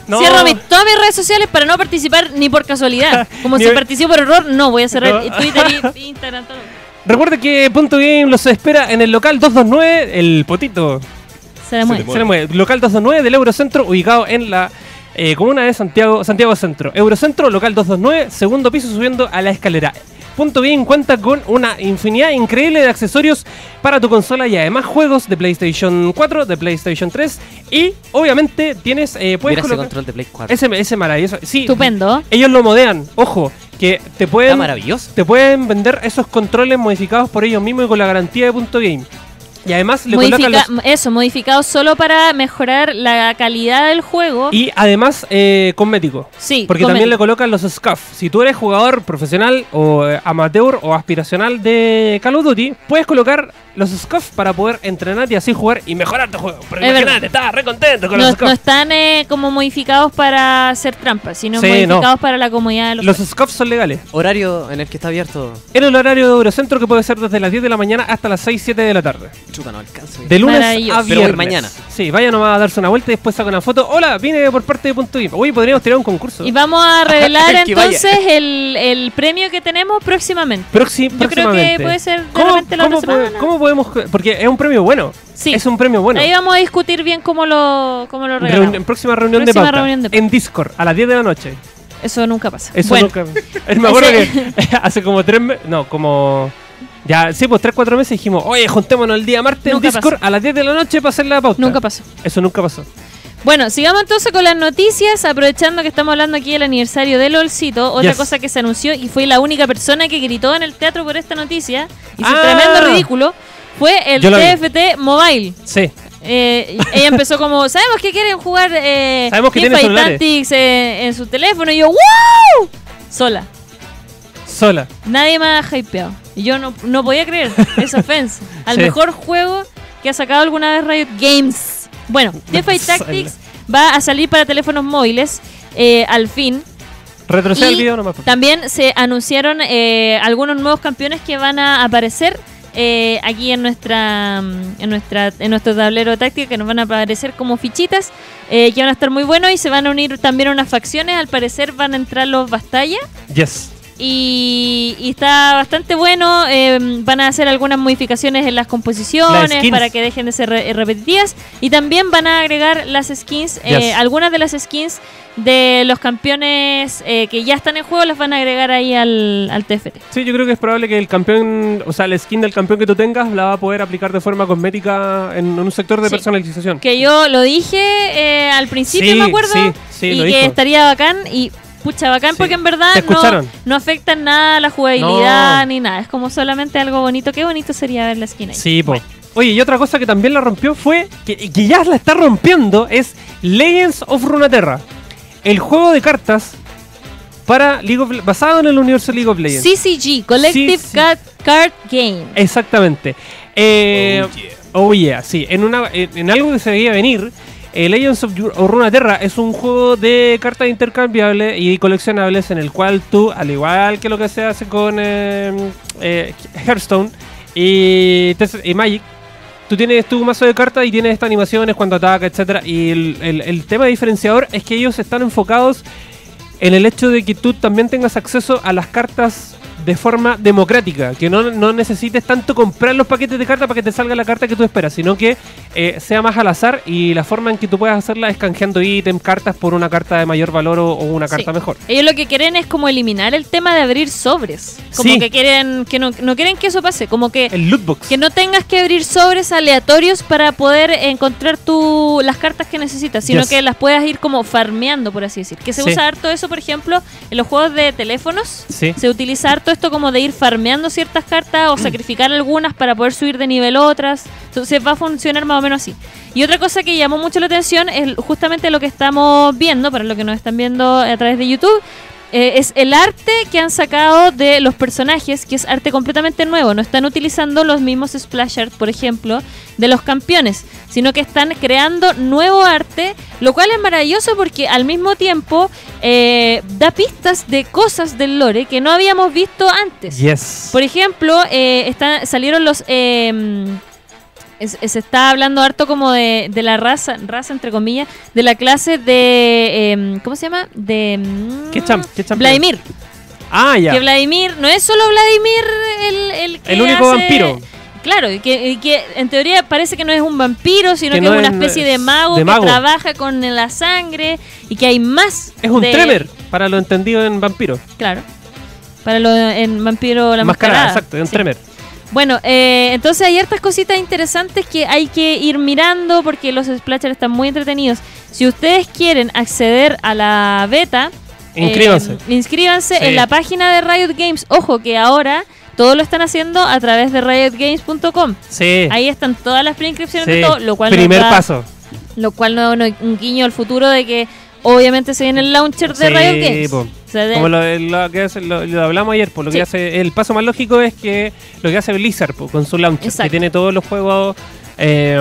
No. Cierro mi- todas mis redes sociales para no participar ni por casualidad. Como si participo por error, no, voy a cerrar No. Twitter y Instagram. Todo. Recuerde que Punto Game los espera en el local 229, el potito. Se le mueve. Se le mueve. Local 229 del Eurocentro, ubicado en la eh, comuna de Santiago, Santiago Centro. Eurocentro, local 229, segundo piso subiendo a la escalera. Punto Game cuenta con una infinidad increíble de accesorios para tu consola y además juegos de PlayStation 4, de PlayStation 3 y obviamente tienes, eh, puedes Mira ese control de Play 4. ese, ese maravilloso. Sí, Estupendo. ellos lo modean, ojo, que te Está pueden maravilloso. te pueden vender esos controles modificados por ellos mismos y con la garantía de punto game. Y además le colocan Modifica- los- Eso, modificado solo para mejorar la calidad del juego. Y además eh, cosméticos. sí, Porque cosmético. también le colocan los scuff. Si tú eres jugador profesional o eh, amateur o aspiracional de Call of Duty, puedes colocar los scuff para poder entrenar y así jugar y mejorar tu juego. Pero Es imagínate, verdad. estaba re contento con no, los scuff. no están eh, como modificados para hacer trampas, sino Sí, modificados no. para la comodidad de los, Los scuff son legales. Horario en el que está abierto. En el horario de Eurocentro que puede ser desde las 10 de la mañana hasta las 6, 7 de la tarde. Chuta, no alcanzo. De lunes Maravilloso. a Pero viernes. voy mañana. Sí, vaya nomás a darse una vuelta y después saca una foto. Hola, vine por parte de Punto. Uy, podríamos tirar un concurso. Y vamos a revelar entonces el, el premio que tenemos próximamente. Próxi- Yo creo que próximamente. puede ser de ¿Cómo, repente la cómo puede- cómo podemos.? Porque es un premio bueno. Sí. Es un premio bueno. Ahí vamos a discutir bien cómo lo, cómo lo regalamos. en próxima reunión Próxima de pauta. reunión de pauta. En Discord, a las 10 de la noche. Eso nunca pasa. Eso bueno, nunca. Me acuerdo que hace como tres meses. No, como. Ya, sí, pues tres, cuatro meses dijimos, oye, juntémonos el día martes Nunca en Discord pasó. a las 10 de la noche para hacer la pauta. nunca pasó. Eso nunca pasó. Bueno, sigamos entonces con las noticias, aprovechando que estamos hablando aquí del aniversario de LOLcito. Otra Yes. cosa que se anunció y fue la única persona que gritó en el teatro por esta noticia, hizo un Ah. tremendo ridículo, fue el lo vi. TFT Mobile. Sí. Eh, ella empezó como, sabemos que quieren jugar eh, Sabemos que. Tactics eh, en su teléfono y yo, ¡wow! Sola. Sola. Nadie me ha hypeado. Y yo no, no podía creer esa ofensa. Al Sí. mejor juego que ha sacado alguna vez Riot Games. Bueno, Teamfight Sola. Tactics va a salir para teléfonos móviles eh, al fin. Retrocede el video nomás. favor. También se anunciaron eh, algunos nuevos campeones que van a aparecer eh, aquí en nuestra mm, en nuestra en nuestro tablero de táctica que nos van a aparecer como fichitas eh, que van a estar muy buenos y se van a unir también unas facciones al parecer van a entrar los Bastalla Yes. Y, y está bastante bueno. eh, van a hacer algunas modificaciones en las composiciones para que dejen de ser re- repetitivas. Y también van a agregar las skins, eh, Yes. algunas de las skins de los campeones eh, que ya están en juego, las van a agregar ahí al, al TFT. Sí, yo creo que es probable que el campeón, o sea, la skin del campeón que tú tengas la va a poder aplicar de forma cosmética en, en un sector de Sí. personalización. Que yo lo dije eh, al principio, Sí, me acuerdo. sí, sí, y que dijo. estaría bacán. Y pucha, bacán Sí. porque en verdad no, no afecta en nada la jugabilidad No. ni nada. Es como solamente algo bonito. Qué bonito sería ver la skin ahí. Sí, po. Oye, y otra cosa que también la rompió fue, que, que ya la está rompiendo, es Legends of Runeterra. El juego de cartas para League of, basado en el universo League of Legends. CCG, Collective Sí, sí. Card, Card Game. Exactamente. Eh, oh, yeah. sí. En, una, en, en algo que se veía venir, eh, Legends of, Ru- of Runeterra es un juego de cartas intercambiables y coleccionables en el cual tú, al igual que lo que se hace con eh, eh, Hearthstone y, Magic, tú tienes tu mazo de cartas y tienes estas animaciones cuando ataca, etcétera. Y el, el- el tema diferenciador es que ellos están enfocados en el hecho de que tú también tengas acceso a las cartas de forma democrática, que no, no necesites tanto comprar los paquetes de cartas para que te salga la carta que tú esperas, sino que eh, sea más al azar y la forma en que tú puedas hacerla es canjeando ítems, cartas por una carta de mayor valor o, o una carta Sí. mejor. Ellos lo que quieren es como eliminar el tema de abrir sobres. Como Sí. que quieren, que no, no quieren que eso pase. Como que El. Que no tengas que abrir sobres aleatorios para poder encontrar tu, las cartas que necesitas, sino Yes. que las puedas ir como farmeando, por así decir. Que se Sí. usa harto eso, por ejemplo, en los juegos de teléfonos. Sí. Se utiliza harto esto como de ir farmeando ciertas cartas o sacrificar algunas para poder subir de nivel otras. Entonces va a funcionar más o menos así. Y otra cosa que llamó mucho la atención es justamente lo que estamos viendo, para los que nos están viendo a través de YouTube, eh, es el arte que han sacado de los personajes, que es arte completamente nuevo. No están utilizando los mismos splash art, por ejemplo, de los campeones, sino que están creando nuevo arte, lo cual es maravilloso porque al mismo tiempo eh, da pistas de cosas del lore que no habíamos visto antes. Yes. Por ejemplo, eh, están- salieron los... es- se está hablando harto como de, de la raza, raza entre comillas, de la clase de... eh, ¿Cómo se llama? De... mm, ¿Qué champ? ¿Qué champion? Vladimir. Ah, ya. Que Vladimir, no es solo Vladimir el, el que El único hace- vampiro. Claro, y que, que en teoría parece que no es un vampiro, sino Que que, no es una es- especie de mago, de mago. que trabaja con la sangre y que hay más. Es un de- tremer, para lo entendido en vampiro. Claro. Para lo en Vampiro la Mascarada, Mascarada. exacto, es un Sí. tremer. Bueno, eh, entonces hay hartas cositas interesantes que hay que ir mirando porque los splashers están muy entretenidos. Si ustedes quieren acceder a la beta, Inscríbanse. eh, inscríbanse Sí. en la página de Riot Games. Ojo que ahora todo lo están haciendo a través de riotgames.com. Sí. Ahí están todas las preinscripciones sí. de todo, lo cual nos Primer da- paso. lo cual no no- un guiño al futuro de que obviamente se viene el launcher de Sí, Riot Games. po. O sea, de- Como lo, lo que hace- lo- lo hablamos ayer, por lo Sí. que hace el paso más lógico es que lo que hace Blizzard po, con su launcher, Exacto. que tiene todos los juegos eh,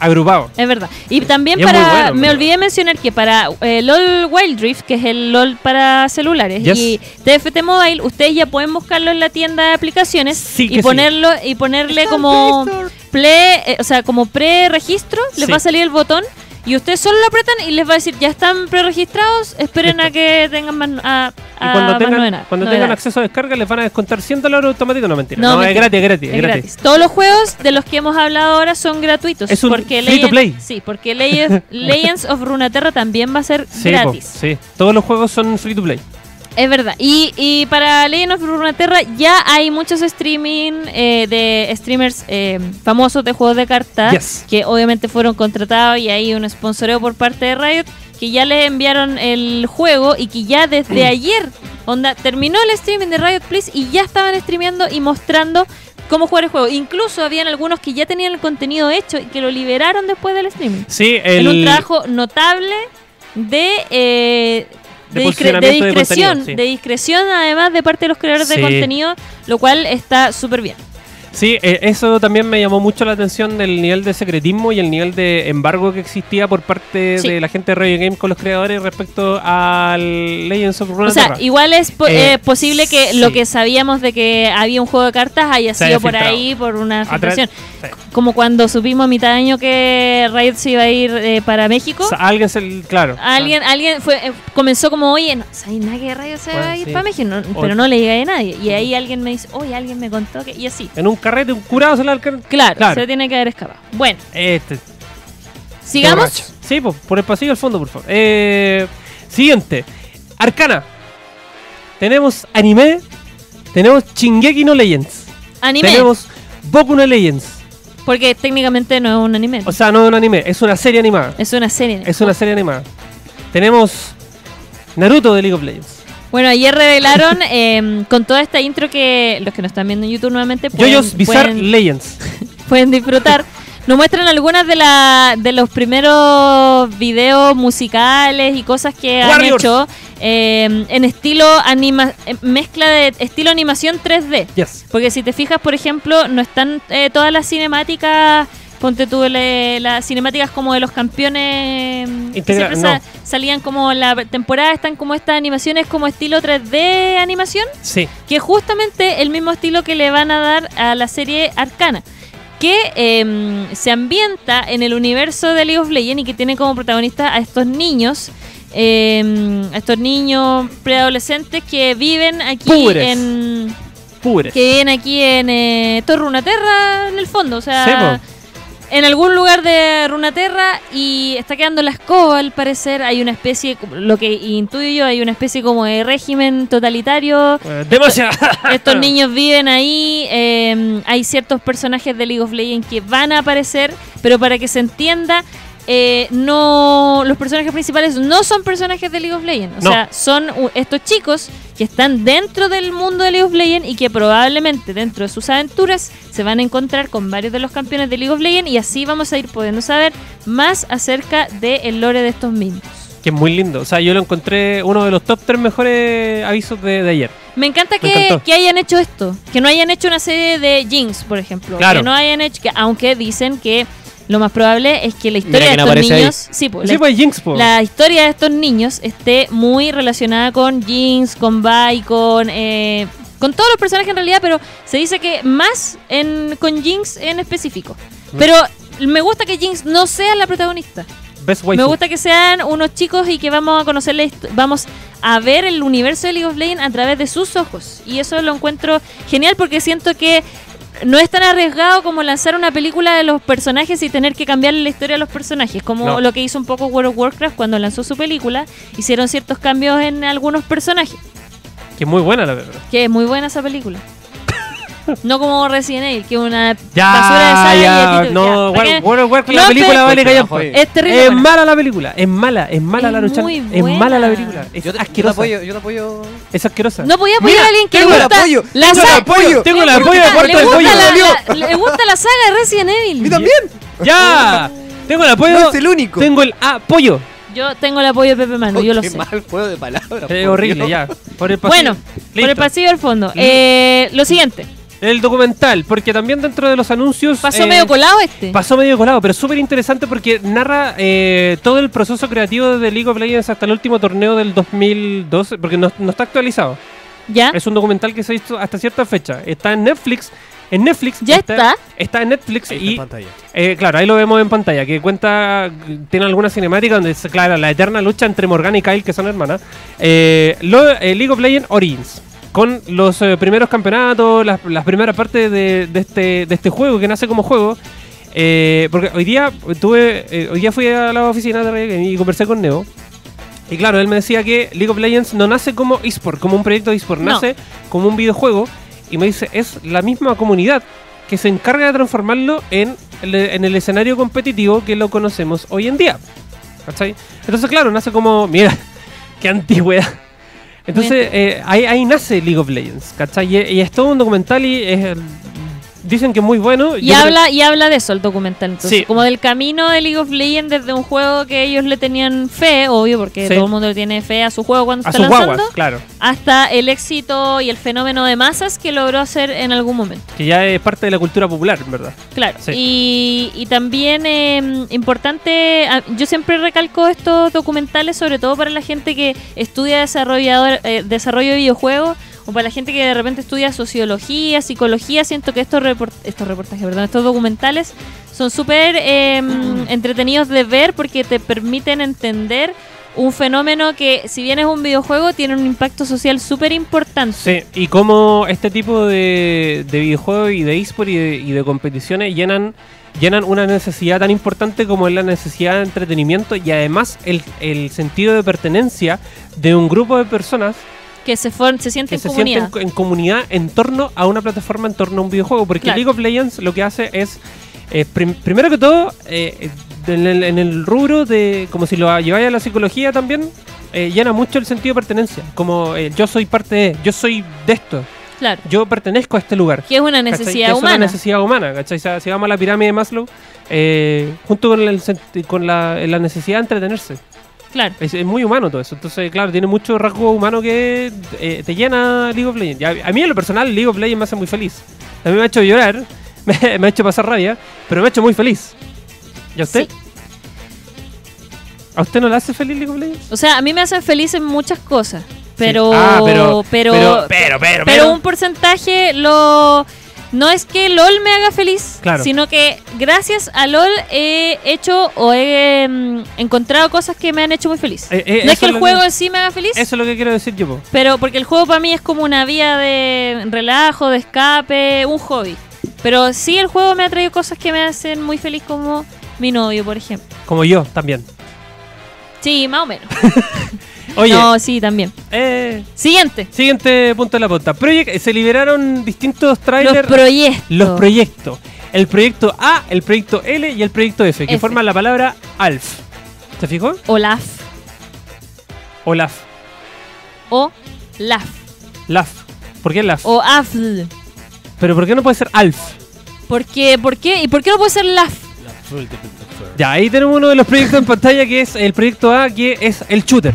agrupados. Es verdad. Y también Y para. bueno, me pero- olvidé mencionar que para eh, LOL Wild Rift, que es el LOL para celulares, Yes. y TFT Mobile, ustedes ya pueden buscarlo en la tienda de aplicaciones Sí y sí. ponerlo y ponerle como pre, eh, o sea, como pre-registro, les Sí. va a salir el botón. Y ustedes solo lo apretan y les va a decir, ya están pre-registrados, esperen a que tengan más, a, Y cuando tengan, cuando acceso a descarga les van a descontar 100 dólares automáticos. No, mentira. No, No, es gratis, es gratis, es Es gratis. gratis. Todos los juegos de los que hemos hablado ahora son gratuitos. Es un porque free to play. Sí, porque Legends, Legends of Runeterra también va a ser Sí, po, gratis. sí. Todos los juegos son free to play. Es verdad. Y, y para Legend of Runeterra ya hay muchos streaming eh, de streamers eh, famosos de juegos de cartas Yes. que obviamente fueron contratados y hay un sponsoreo por parte de Riot que ya les enviaron el juego y que ya desde ayer, onda, terminó el streaming de Riot Please y ya estaban streameando y mostrando cómo jugar el juego. Incluso habían algunos que ya tenían el contenido hecho y que lo liberaron después del streaming. Sí, el, En un trabajo notable de, eh, De de, posicionamiento de de discreción, contenido, sí. de discreción además de parte de los creadores Sí. de contenido, lo cual está súper bien. Sí, eh, eso también me llamó mucho la atención del nivel de secretismo y el nivel de embargo que existía por parte Sí. de la gente de Radio Game con los creadores respecto al Legends of O Runeterra. sea, igual es po- Eh, eh, posible que sí. lo que sabíamos de que había un juego de cartas haya Se sido haya por ahí por una filtración. Sí. Como cuando supimos a mitad de año que Riot se iba a ir eh, para México. O sea, alguien se. Claro. Alguien, alguien fue, eh, comenzó como, oye, no sabes nada que Riot se va Bueno, a ir sí. para México, no- pero no le diga a nadie. Y ahí alguien me dice, oye, alguien me contó que. Y así. En un carrete, un curado se le alcanza. Claro, Claro. se tiene que haber escapado. Bueno, Este. sigamos. Sí, pues, por el pasillo al fondo, por favor. Eh, siguiente. Arcana. Tenemos anime. Tenemos Shingeki no Legends. Anime. Tenemos Boku no Legends. Porque técnicamente no es un anime. O sea, no es un anime, es una serie animada. es una serie. Es una serie animada. Tenemos Naruto de League of Legends. Bueno, ayer revelaron eh, con toda esta intro que los que nos están viendo en YouTube nuevamente pueden, Yoyos Bizarre pueden- Legends. pueden disfrutar. Nos muestran algunas de, la, de los primeros videos musicales y cosas que han hecho eh, en estilo anima eh, mezcla de estilo animación 3D. Yes. Porque si te fijas, por ejemplo, no están eh, todas las cinemáticas, ponte tú le- las cinemáticas como de los campeones mm, que Integra- siempre sa- no. salían como la temporada, están como estas animaciones como estilo 3D animación Sí. que es justamente el mismo estilo que le van a dar a la serie Arcana, que em, se ambienta en el universo de League of Legends y que tiene como protagonista a estos niños, em, a estos niños preadolescentes que viven aquí en Pures. que viven aquí en eh, Torre Runaterra en el fondo, o sea, Sí, po. En algún lugar de Runaterra y está quedando la escoba al parecer, hay una especie, lo que intuyo yo, hay una especie como de régimen totalitario Eh, demasiado. estos niños viven ahí, eh, hay ciertos personajes de League of Legends que van a aparecer, pero para que se entienda, eh, no los personajes principales no son personajes de League of Legends, o No. sea, son estos chicos que están dentro del mundo de League of Legends y que probablemente dentro de sus aventuras se van a encontrar con varios de los campeones de League of Legends y así vamos a ir pudiendo saber más acerca del lore de estos mismos. Que es muy lindo. O sea, yo lo encontré uno de los top 3 mejores avisos de, de ayer. Me encanta Me que, encantó. que hayan hecho esto, que no hayan hecho una serie de Jinx, por ejemplo, Claro. que no hayan hecho, que, aunque dicen que lo más probable es que la historia de estos aparece ahí. niños, sí, pues, Sí, la, pues Jinx, po. la historia de estos niños esté muy relacionada con Jinx, con Vi, con eh, con todos los personajes en realidad, pero se dice que más en, con Jinx en específico. Mm. Pero me gusta que Jinx no sea la protagonista. Me gusta que sean unos chicos y que vamos a conocer la hist- vamos a ver el universo de League of Legends a través de sus ojos. Y eso lo encuentro genial porque siento que no es tan arriesgado como lanzar una película de los personajes y tener que cambiarle la historia a los personajes, como No. lo que hizo un poco World of Warcraft cuando lanzó su película, hicieron ciertos cambios en algunos personajes, Que es muy buena la verdad. que es muy buena esa película. No como Resident Evil, que es una Ya, basura de saga y ya. te- No, ya. World of Warcraft, No la te- película vale callar. Es terrible. Es buena. mala la película. Es mala, es mala Es la lucha. Es mala la película. Es Yo te, yo te asquerosa. apoyo, yo te apoyo. Es asquerosa. No podía apoyar Mira, a alguien que le tengo el gusta apoyo, la tengo el apoyo. Tengo el Le apoyo de le del gusta pollo. la- la- Le gusta la saga de Resident Evil. ¡A mí también! ¡Ya! Tengo el apoyo. No es el único. Tengo el apoyo. Yo tengo el apoyo de Pepe Manu, yo lo Qué sé. mal juego de palabras. Es por horrible, Dios. ya. Por el pasillo. Bueno, por el Listo. pasillo del fondo. Eh, lo siguiente, El documental, porque también dentro de los anuncios. pasó eh, medio colado este. Pasó medio colado, pero súper interesante porque narra eh, todo el proceso creativo de League of Legends hasta el último torneo del 2012, porque no, no está actualizado. ¿Ya? Es un documental que se hizo hasta cierta fecha. Está en Netflix. En Netflix. ¿Ya está? Está en Netflix Ahí está en y. pantalla. eh, claro, ahí lo vemos en pantalla. Que cuenta. Tiene alguna cinemática donde se claro, la eterna lucha entre Morgana y Kyle, que son hermanas. Eh, lo- eh, League of Legends Origins. Con los eh, primeros campeonatos, las, las primeras partes de, de este, de este juego que nace como juego. Eh, porque hoy día tuve. eh, hoy día fui a la oficina y conversé con Neo. Y claro, él me decía que League of Legends no nace como eSport, como un proyecto de eSport, No. nace como un videojuego. Y me dice, es la misma comunidad que se encarga de transformarlo en en el escenario competitivo que lo conocemos hoy en día. ¿Cachai? Entonces, claro, nace como, mira, qué antigüedad. Entonces, eh, ahí, ahí nace League of Legends, ¿cachai? Y, y es todo un documental y es, dicen que es muy bueno. Y creo- habla, y habla de eso el documental. Entonces, Sí. como del camino de League of Legends desde un juego que ellos le tenían fe, obvio, porque Sí. todo el mundo le tiene fe a su juego cuando a está sus lanzando, guaguas, claro. hasta el éxito y el fenómeno de masas que logró hacer en algún momento. Que ya es parte de la cultura popular, en verdad. Claro, Sí. y, y también eh, importante, ah, yo siempre recalco estos documentales, sobre todo para la gente que estudia desarrollador, eh, desarrollo de videojuegos O para la gente que de repente estudia sociología, psicología, siento que estos, report- estos reportajes, perdón, estos documentales son súper eh, entretenidos de ver porque te permiten entender un fenómeno que, si bien es un videojuego, tiene un impacto social súper importante. Sí, y cómo este tipo de, de videojuegos y de eSport y de, y de competiciones llenan, llenan una necesidad tan importante como es la necesidad de entretenimiento y además el, el sentido de pertenencia de un grupo de personas Que se, se siente que en se comunidad. sienten en comunidad en torno a una plataforma, en torno a un videojuego. Porque Claro. League of Legends lo que hace es, eh, prim- primero que todo, eh, en, el, en el rubro de, como si lo lleváis a la psicología también, eh, llena mucho el sentido de pertenencia. Como eh, yo soy parte de, yo soy de esto, Claro. yo pertenezco a este lugar. Que es una necesidad Que es humana. una necesidad humana, ¿cachai? O sea, si vamos a la pirámide de Maslow, eh, junto con, el, con la, la necesidad de entretenerse. Claro. Es, es muy humano todo eso. Entonces, claro, tiene mucho rasgo humano que eh, te llena League of Legends. A, a mí, en lo personal, League of Legends me hace muy feliz. A mí me ha hecho llorar, me, me ha hecho pasar rabia, pero me ha hecho muy feliz. ¿Y a usted? Sí. ¿A usted no le hace feliz League of Legends? O sea, a mí me hacen feliz en muchas cosas. Pero, Ah, pero- pero, pero- Pero, pero, pero un porcentaje lo no es que LOL me haga feliz, Claro. sino que gracias a LOL he hecho o he mm, encontrado cosas que me han hecho muy feliz. Eh, eh, no es que el juego en sí me haga feliz, Eso es lo que quiero decir yo, po. pero porque el juego para mí es como una vía de relajo, de escape, un hobby. Pero sí el juego me ha traído cosas que me hacen muy feliz como mi novio, por ejemplo. Como yo también. Sí, más o menos. Oye, No, sí, también. eh, Siguiente. siguiente punto de la punta. Project, se liberaron distintos Los trailers. proyectos. los proyectos. El proyecto A, el proyecto L y el proyecto F, que F. forman la palabra ALF. ¿Se fijó? Olaf. O LAF. O LAF. LAF. ¿Por qué LAF? O AFL. Pero ¿por qué no puede ser ALF? Porque, ¿Por qué? ¿Y por qué no puede ser LAF? Ya, ahí tenemos uno de los proyectos en pantalla que es el proyecto A, que es el shooter.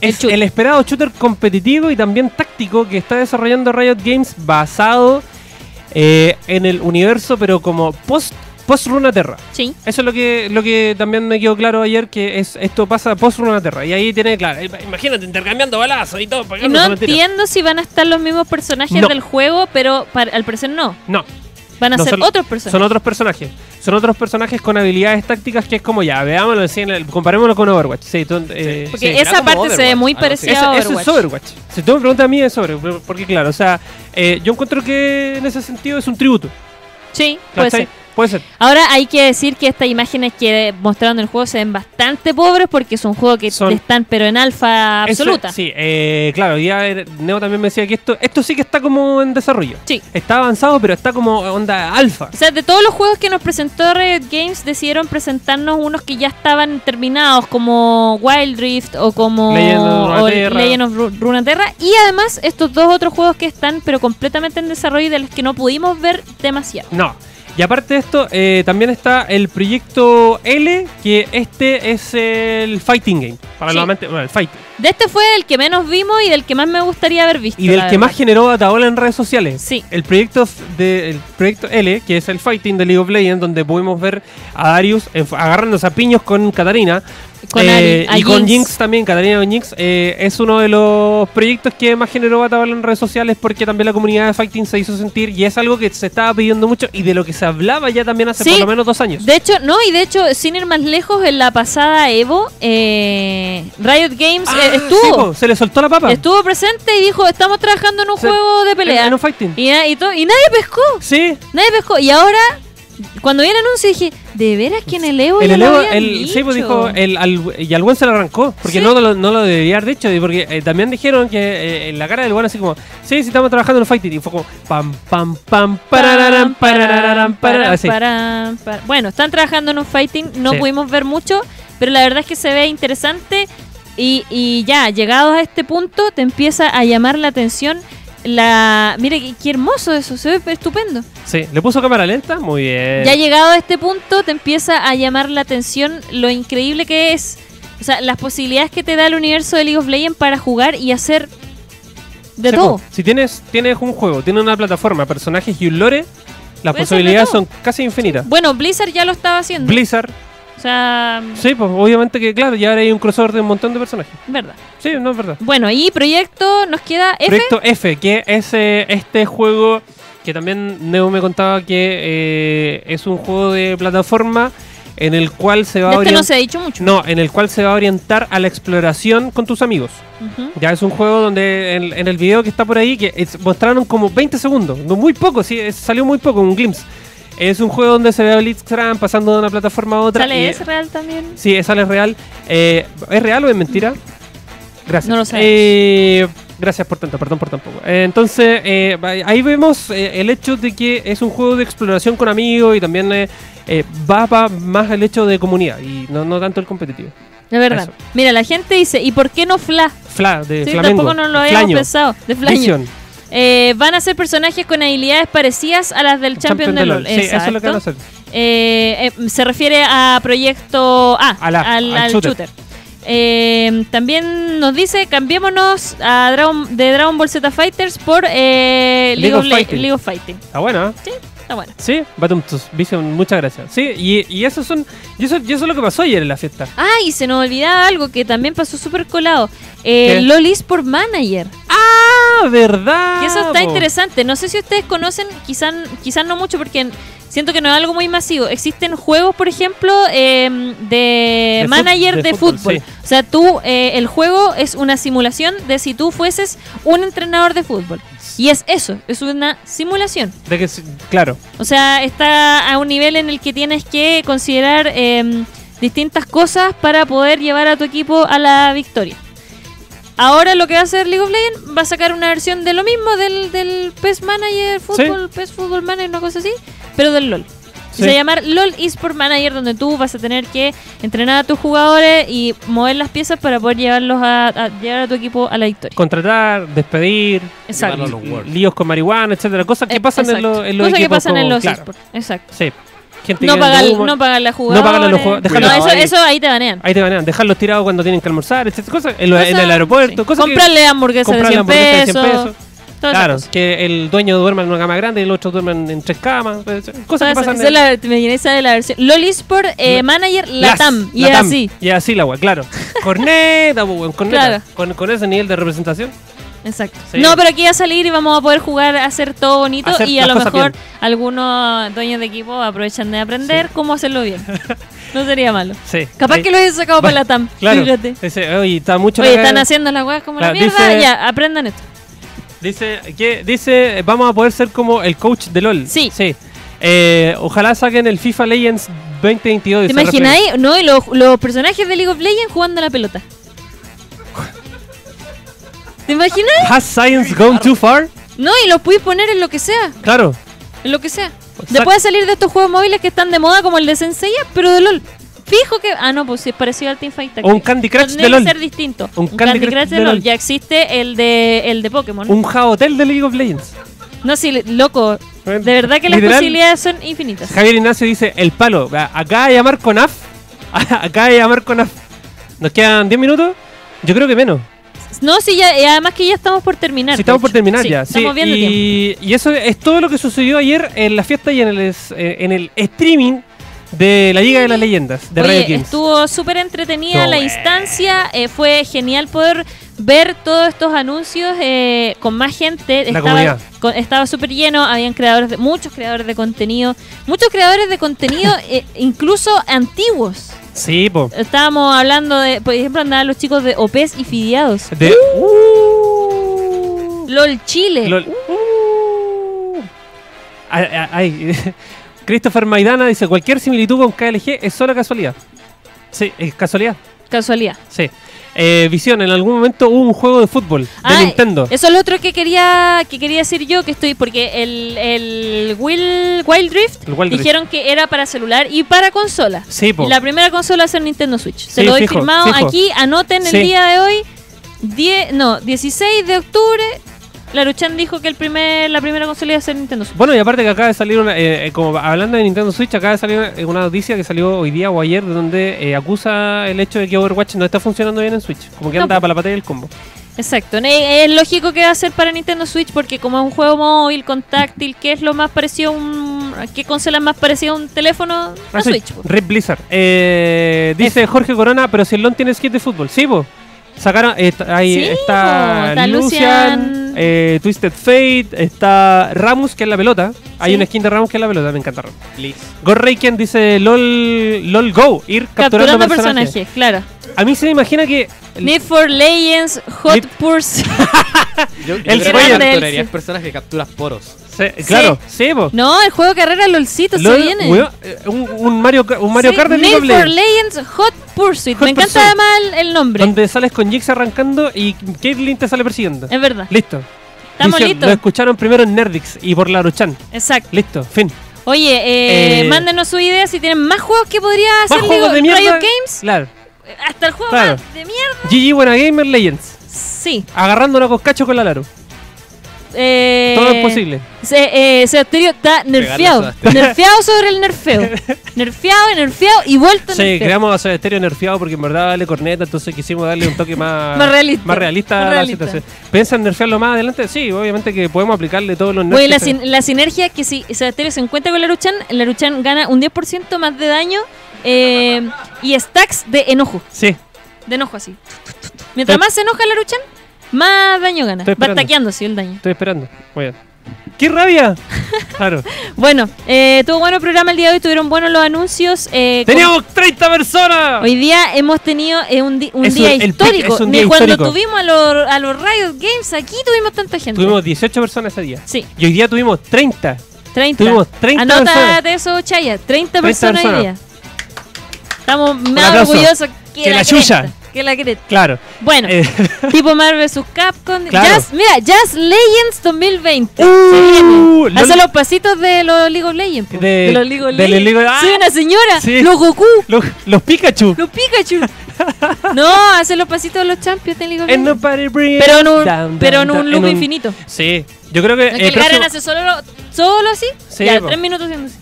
El Es el esperado shooter competitivo y también táctico que está desarrollando Riot Games basado eh, en el universo, pero como post, post Runeterra. Sí. Eso es lo que, lo que también me quedó claro ayer, que es esto pasa post Runeterra. Y ahí tiene, claro, eh, Imagínate intercambiando balazos y todo. Y no entiendo si van a estar los mismos personajes No. del juego, pero para- al parecer no. no, Van a No, ser son- otros personajes. son otros personajes. Son otros personajes con habilidades tácticas que es como ya, veámoslo, el- comparémoslo con Overwatch. Sí, tú, eh, Porque sí. esa parte se ve Overwatch, muy así. parecida Eso, a eso Overwatch. es Overwatch. Si tú me preguntas a mí es sobre, porque claro, o sea, eh, yo encuentro que en ese sentido es un tributo. Sí, puede ser. Puede ser. Ahora hay que decir que estas imágenes que mostraron el juego se ven bastante pobres porque es un juego que Son- están pero en alfa Eso- absoluta. sí, eh, claro, ya eh, Neo también me decía que esto, esto sí que está como en desarrollo. Sí. Está avanzado, pero está como onda alfa. O sea, de todos los juegos que nos presentó Riot Games, decidieron presentarnos unos que ya estaban terminados, como Wild Rift o como Legend of Runeterra. Legend of Ru- Runeterra. Y además, estos dos otros juegos que están, pero completamente en desarrollo y de los que no pudimos ver demasiado. No. Y aparte de esto, eh, también está el proyecto L, que este es el fighting game. Para Sí. amantes, bueno, el fight. De este fue el que menos vimos y del que más me gustaría haber visto. Y del que más generó Ataola en redes sociales. Sí. El proyecto, de, el proyecto L, que es el fighting de League of Legends, donde pudimos ver a Darius agarrándose a piños con Katarina. Con eh, Ari- y con Jinx. Jinx también, Katarina con Jinx. eh, es uno de los proyectos que más generó Ataola en redes sociales porque también la comunidad de fighting se hizo sentir y es algo que se estaba pidiendo mucho y de lo que se hablaba ya también hace Sí. por lo menos dos años. De hecho, no, y de hecho, sin ir más lejos, en la pasada Evo, eh, Riot Games Ah, sí, estuvo. po, se le soltó la papa. Estuvo presente y dijo, estamos trabajando en un Se- juego de pelea. En, en un fighting. Y, to- y nadie pescó. Sí. Nadie pescó. Y ahora, cuando vi el anuncio, dije, ¿de veras que en el Evo El ya lo Evo, el, sí, pues dijo, el, al- y al buen se lo arrancó, porque Sí. no, lo, no lo debería haber dicho, y porque eh, también dijeron que eh, en la cara del buen así como, sí, sí, estamos trabajando en un fighting, y fue como, pam, pam, pam, así. Param, param. Bueno, están trabajando en un fighting, no Sí. pudimos ver mucho, pero la verdad es que se ve interesante y, y ya, llegados a este punto, te empieza a llamar la atención la... Mire, qué, hermoso eso, se ve estupendo. Sí, le puso cámara lenta, muy bien. Ya llegado a este punto, te empieza a llamar la atención lo increíble que es, o sea, las posibilidades que te da el universo de League of Legends para jugar y hacer de todo. Si tienes, tienes un juego, tienes una plataforma, personajes y un lore, las posibilidades son casi infinitas. Bueno, Blizzard ya lo estaba haciendo. Blizzard, O sea, Sí, pues obviamente que, claro, ya ahora hay un crossover de un montón de personajes. verdad. Sí, no es verdad. Bueno, y proyecto nos queda F. Proyecto F, que es eh, este juego que también Neo me contaba que eh, es un juego de plataforma en el cual se va De a este no se ha dicho mucho. No, en el cual se va a orientar a la exploración con tus amigos. Ujú. Ya es un juego donde en, en el video que está por ahí, que es- mostraron como 20 segundos, no, muy poco, sí, es- salió muy poco, un glimpse. Es un juego donde se ve a Blitzcrank pasando de una plataforma a otra. y- ¿Sale ese real también? Sí, esa es real. Eh, ¿Es real o es mentira? Gracias. No lo sabemos. Eh, gracias por tanto, perdón por tampoco. Eh, entonces, ahí vemos el hecho de que es un juego de exploración con amigos y también va, va más el hecho de comunidad y no, no tanto el competitivo. De verdad. Eso. Mira, la gente dice, ¿y por qué no Fla? Fla, de Sí, Flamengo. tampoco no lo habíamos pensado. De Flaño. Vision, Eh, van a ser personajes con habilidades parecidas a las del Champion, de LOL. Sí, eso es lo que van a hacer. Eh, eh, se refiere a proyecto A, A la- al, shooter. shooter. También nos dice, cambiémonos a Dragon, de Dragon Ball Z Fighters por League, League of Fighting. League of Fighting. Está bueno, ¿eh? Sí, está bueno. Sí, Batumtus, Vision, muchas gracias. Sí, y, y eso son. Y eso, y eso es lo que pasó ayer en la fiesta. Ah, y se nos olvidaba algo que también pasó súper colado. Eh. LOL por Manager. ¡Ah! ¿Verdad? Y eso está po. interesante. No sé si ustedes conocen, quizás quizás no mucho, porque siento que no es algo muy masivo. Existen juegos, por ejemplo, eh, de, manager de de, fútbol, fútbol. sí. O sea, tú, eh, el juego es una simulación de si tú fueses un entrenador de fútbol. Y es eso, es una simulación. De que, claro. O sea, está a un nivel en el que tienes que considerar eh, distintas cosas para poder llevar a tu equipo a la victoria. Ahora lo que va a hacer League of Legends va a sacar una versión de lo mismo del, del PES Manager, Fútbol, PES Fútbol Manager, una cosa así, pero del LOL. Sí. Se va a llamar LOL eSport Manager, donde tú vas a tener que entrenar a tus jugadores y mover las piezas para poder llevarlos a, a llevar a tu equipo a la victoria. Contratar, despedir, Exacto. Llevarlo a los Worlds. líos con marihuana, etcétera. Cosas que Eh, pasan en, exacto. los en los Cosas que equipos pasan en como- los claro. eSports. Exacto. Sí. Gente No que pagar, humo, no pagarle a jugadores. pagarle a los jugadores, No, eso, ahí. eso ahí te banean. Ahí te van a dejarlos tirados cuando tienen que almorzar, etcétera. Cosas en, en el aeropuerto. sí. Cosas Comprarle hamburguesas de comprarle 100 hamburguesas de 100 pesos. pesos. Claro, que el dueño duerma en una cama grande y el otro duermen en tres camas. pues, Cosas que pasan la, me llené esa de la versión. LOL eSport eh, La- Manager Las- Latam. Y es Latam. así. Y así la wea, claro. Corneta, pues, corneta. Claro. Con, con ese nivel de representación. Exacto. Sí. No, pero aquí va a salir y vamos a poder jugar, a hacer todo bonito. Hacer y a lo mejor bien. algunos dueños de equipo aprovechan de aprender cómo hacerlo bien. No sería malo. Sí. Capaz Ahí- que lo hubiesen sacado para Va- Latam. Claro. Fíjate. Oye, está mucho Oye, la- están haciendo las weas como Claro, la mierda. dice- Ya, aprendan esto. Dice que dice vamos a poder ser como el coach de LOL. Sí. Sí. Eh, ojalá saquen el FIFA Legends 2022. ¿Te imagináis? No, y los, los personajes de League of Legends jugando a la pelota. ¿Te imaginas? Has science gone too far? No, y los puedes poner en lo que sea. Claro. En lo que sea. Sac- Después de salir de estos juegos móviles que están de moda, como el de Sensei, pero de LOL. Fijo que. Ah, no, pues sí, es parecido al Teamfight O un. Candy Crush Tiene de que LOL. ser distinto. Un Un, Candy Candy, Crush de de LOL. LOL. Ya existe el de el de Pokémon. Un Hotel de League of Legends. No, sí, loco. De verdad que las posibilidades son infinitas. Javier Ignacio dice, el palo. A- Acá de llamar con AF. Acá de llamar con AF. ¿Nos quedan 10 minutos? Yo creo que menos. No, sí, ya, y además que ya estamos por terminar. De estamos por terminar Sí, ya. Sí, Estamos viendo tiempo. y, y eso es todo lo que sucedió ayer en la fiesta y en el, eh, en el streaming de la Liga de las Leyendas de Oye, Radio Games. estuvo súper entretenida la instancia. eh, fue genial poder ver todos estos anuncios eh, con más gente. La estaba súper lleno. Habían creadores de, muchos creadores de contenido. Muchos creadores de contenido, eh, incluso antiguos. Sí, po. Estábamos hablando de, por ejemplo, andaban los chicos de OPES y Fideados. De, LOL Chile. Lol. Uh. Ay, ay. Christopher Maidana dice, cualquier similitud con KLG es solo casualidad. Sí, es casualidad. Casualidad. Sí. Eh, Visión, en algún momento hubo un juego de fútbol de Nintendo. Eso es lo otro que quería que quería decir yo, que estoy porque el, el Will, Wild Drift El Wild Rift. dijeron que era para celular y para consola. Sí, po. La primera consola es el Nintendo Switch. Se Sí, lo doy fijo, firmado fijo. aquí, anoten el Sí. día de hoy. 10, no, 16 de octubre. Laruchan dijo que el primer, la primera consola iba a ser Nintendo Switch. Bueno, y aparte que acaba de salir una, eh, eh, como hablando de Nintendo Switch, acaba de salir una, eh, una noticia que salió hoy día o ayer donde eh, acusa el hecho de que Overwatch no está funcionando bien en Switch. Como que No, anda para la patria del combo. Exacto. Es lógico que va a ser para Nintendo Switch porque como es un juego móvil con táctil, que es lo más parecido a un ¿Qué consola es más parecida a un teléfono? Ah, sí. Switch. Rip Blizzard. Eh, dice Jorge Corona, pero si el LON tiene skit de fútbol. Sí, po. Sacaron, ahí Sí, está, po, está Lucian, Lucian. Eh, Twisted Fate, está Ramus, que es la pelota. Hay una skin de Ramus que es la pelota, me encanta Ramus. Please. Gorreiken dice LOL, LOL Go, ir capturando, Capturando personajes. personajes, claro. A mí se me imagina que... Need for Legends, Hot Need- Purse. Yo, yo El creo que capturarías personas que capturas poros. Se- claro, sí, po. no, el juego de carrera LOLcito LOL, se viene. weón, eh, un, un Mario, un Mario Sí, Kart de Need for Legends, Legends, Hot Pursuit. Hot Me encanta además el, nombre. donde sales con Jix arrancando y Caitlyn te sale persiguiendo. Es verdad. Listo. Estamos listos. Lo escucharon primero en Nerdix y por Laruchan. Exacto. Listo, fin. Oye, eh, Eh, mándenos su idea si tienen más juegos que podría hacer juegos de mierda. Riot Games. Claro. Hasta el juego Claro. más de mierda. GG Buena Gamer Legends. Sí. Agarrando una coscacho con la Laru. Eh, Todo es posible. Se, eh, Sebastián está nerfeado. Sebastián. Nerfeado sobre el nerfeo. nerfeado y nerfeado y vuelto a Sí, nerfear. creamos a Stereo nerfeado porque en verdad vale corneta, entonces quisimos darle un toque más, Más realista. más realista Más a la realista. situación. ¿Piensan nerfearlo más adelante? Sí, obviamente que podemos aplicarle todos los nerfs. Oye, la, sin- la sinergia que si Sebastián se encuentra con Laruchan, Laruchan gana un 10% más de daño eh, y stacks de enojo. Sí, De enojo así. Mientras más se enoja Laruchan, más daño gana. Estoy Va esperando. stackeando así el daño. estoy esperando. Muy bien. ¡Qué rabia! Claro. Bueno, eh, tuvo bueno el programa el día de hoy, tuvieron buenos los anuncios. eh, con- ¡Teníamos 30 personas! Hoy día hemos tenido eh, un, di- un Es día un- el pic histórico. es un Ni día cuando histórico. tuvimos a los, a los Riot Games, aquí tuvimos tanta gente. Tuvimos 18 personas ese día. Sí, Y hoy día tuvimos 30. 30. Tuvimos 30 Anótate personas. eso, Chaya. 30, personas hoy personas. día. Estamos más aplauso. orgullosos que, Que la cresta, chucha. Que la creta. Claro. Bueno, Eh, tipo Marvel vs. Capcom. Claro. Jazz, mira, Jazz Legends 2020. Uh. Hace los pasitos de los League of Legends. po. De- los League of de Legends. League of- Soy ¡Ah! una señora. Sí. Los Goku. los, los Pikachu. Los Pikachu. no, hace los pasitos de los Champions de League of Legends. Pero en un, down, pero en un loop infinito. Sí, yo creo que. Eh, el Garen próximo- hace solo, solo así. Sí, ya, po. tres minutos haciendo así.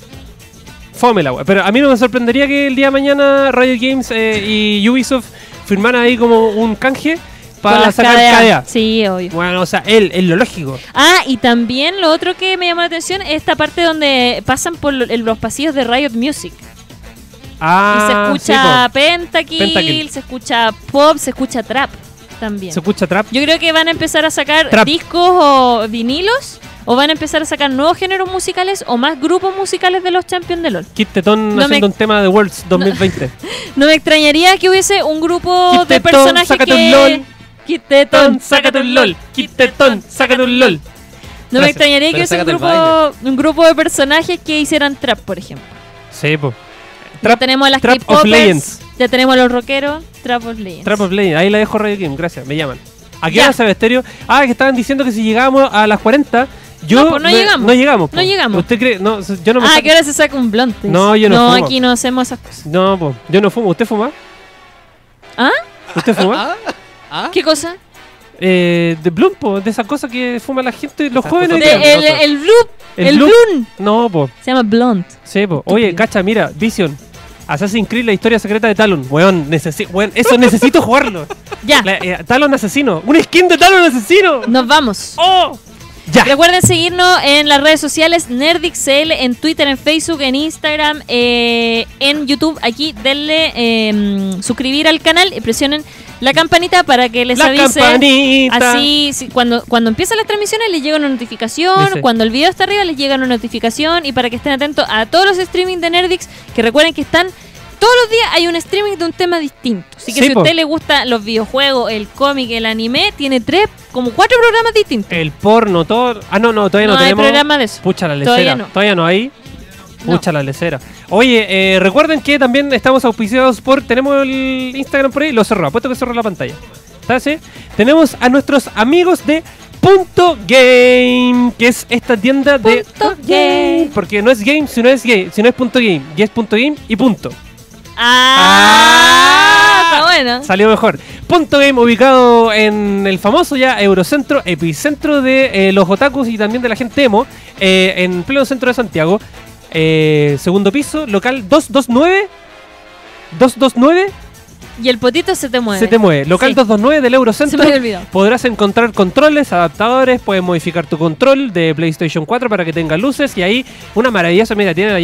Fome la wea. Pero a mí no me sorprendería que el día de mañana Riot Games eh, y Ubisoft firmaran ahí como un canje para sacar KDA. KDA. Sí, obvio. Bueno, o sea, él, es lo lógico. Ah, y también lo otro que me llamó la atención es esta parte donde pasan por los pasillos de Riot Music. Ah, y se escucha sí, Pentakill, Pentakill. se escucha Pop, se escucha Trap también. se escucha trap. Yo creo que van a empezar a sacar Trap. discos o vinilos, o van a empezar a sacar nuevos géneros musicales o más grupos musicales de los Champions de LOL. Kit Tetón No haciendo me- un tema de Worlds 2020. No me extrañaría que hubiese un grupo Kit de Tetón, personajes sácate que... un LOL. Kit Tetón, Tetón, sácate un LOL. Kit Tetón, sácate un LOL. No me extrañaría que hubiese un grupo, un grupo de personajes que hicieran trap, por ejemplo. Sí, po. Ya Trap, tenemos a las Trap of Legends. ya tenemos a los rockeros, Trap of Legends. Trap of Legends. Ahí la dejo Riot Games, gracias, me llaman. ¿A qué Ya. hora se? Ah, que estaban diciendo que si llegábamos a las 40, yo No, pues no llegamos. No llegamos. po. No llegamos. ¿Usted cree? No, yo no me ah, saco- que ahora se saca un blunt. No, yo no fumo. aquí no hacemos esas cosas. No, po, yo no fumo. ¿Usted fuma? ¿Ah? ¿Usted fuma? ¿Ah? ¿Ah? ¿Qué cosa? eh, de Bloom, po, de esas cosas que fuma la gente, los Esas jóvenes. De- el, el bloop, El el, bloom. No, po. Se llama blunt. Sí, po. Oye, cacha, mira, Vision. Assassin's Creed, la historia secreta de Talon. Weón, necesi weón, eso necesito jugarlo. Ya, La- eh, Talon asesino. Un skin de Talon asesino. nos vamos. ¡Oh! Ya. Recuerden seguirnos en las redes sociales NerdixCL, en Twitter, en Facebook, en Instagram, eh, en YouTube. Aquí denle eh, suscribir al canal y presionen la campanita para que les La avise. campanita. Así, si- cuando, cuando empiezan las transmisiones les llega una notificación, cuando el video está arriba les llega una notificación y para que estén atentos a todos los streaming de Nerdix, que recuerden que están todos los días hay un streaming de un tema distinto. Así que Sí, si a usted le gustan los videojuegos, el cómic, el anime, tiene tres, como cuatro programas distintos. El porno, todo. Ah, no, no, todavía no, no hay tenemos. programa de eso. Pucha la lecera. Todavía Todavía no. no, hay. No. Pucha la lecera. Oye, eh, recuerden que también estamos auspiciados por. Tenemos el Instagram por ahí, lo cerró. Apuesto que cerró la pantalla. ¿Está así? Tenemos a nuestros amigos de Punto Game, que es esta tienda de. Punto Game. Porque no es game, sino es game, sino es punto game. Y es punto game y punto. Ah, está bueno. Salió mejor. Punto Game ubicado en el famoso ya Eurocentro, epicentro de eh, los otakus y también de la gente emo, eh, en pleno centro de Santiago. Eh, segundo piso, local 229. 229. Y el potito se te mueve. Se te mueve. Local Sí. 229 del Se Eurocentro. me había olvidado. Podrás encontrar controles, adaptadores, puedes modificar tu control de PlayStation 4 para que tenga luces y ahí una maravillosa, mira, tiene la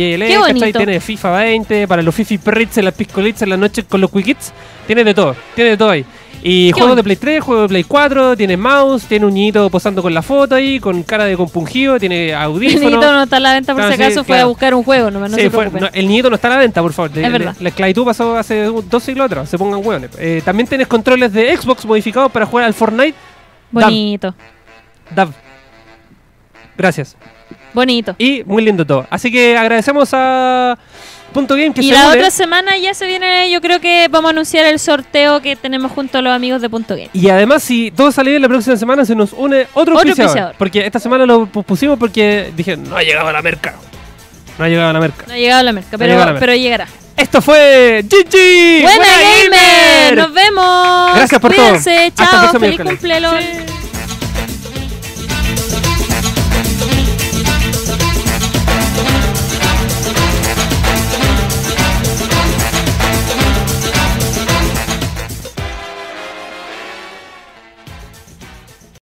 bonito. tiene FIFA 20, para los Fifi Perrits, las Piscolits en la noche con los Quickits, tiene de todo, tiene de todo ahí. Y juegos bonito. de Play 3, juegos de Play 4, tiene mouse, tiene un niñito posando con la foto ahí, con cara de compungido, tiene El audífonos. niñito no está a la venta por si sí, acaso, fue a buscar un juego, no, no Sí, se fue- no, el niñito no está a la venta, por favor. Es verdad. La esclavitud pasó hace dos siglos atrás. Se pongan hueones. Eh, también tienes controles de Xbox modificados para jugar al Fortnite. Bonito, Dav. Gracias. bonito. Y muy lindo todo. Así que agradecemos a Punto Game que Y se la une. otra semana ya se viene, yo creo que vamos a anunciar el sorteo que tenemos junto a los amigos de Punto Game. Y además, si todo sale bien la próxima semana, se nos une otro, auspiciador. Porque esta semana lo pusimos porque dije, no ha llegado a la merca. No ha llegado a la merca. No ha llegado la merca, pero, llegado la merca. pero llegará. Esto fue GG. ¡Buena, gamer! ¡Nos vemos! Gracias por todo. Cuídense, el chao, feliz miércoles.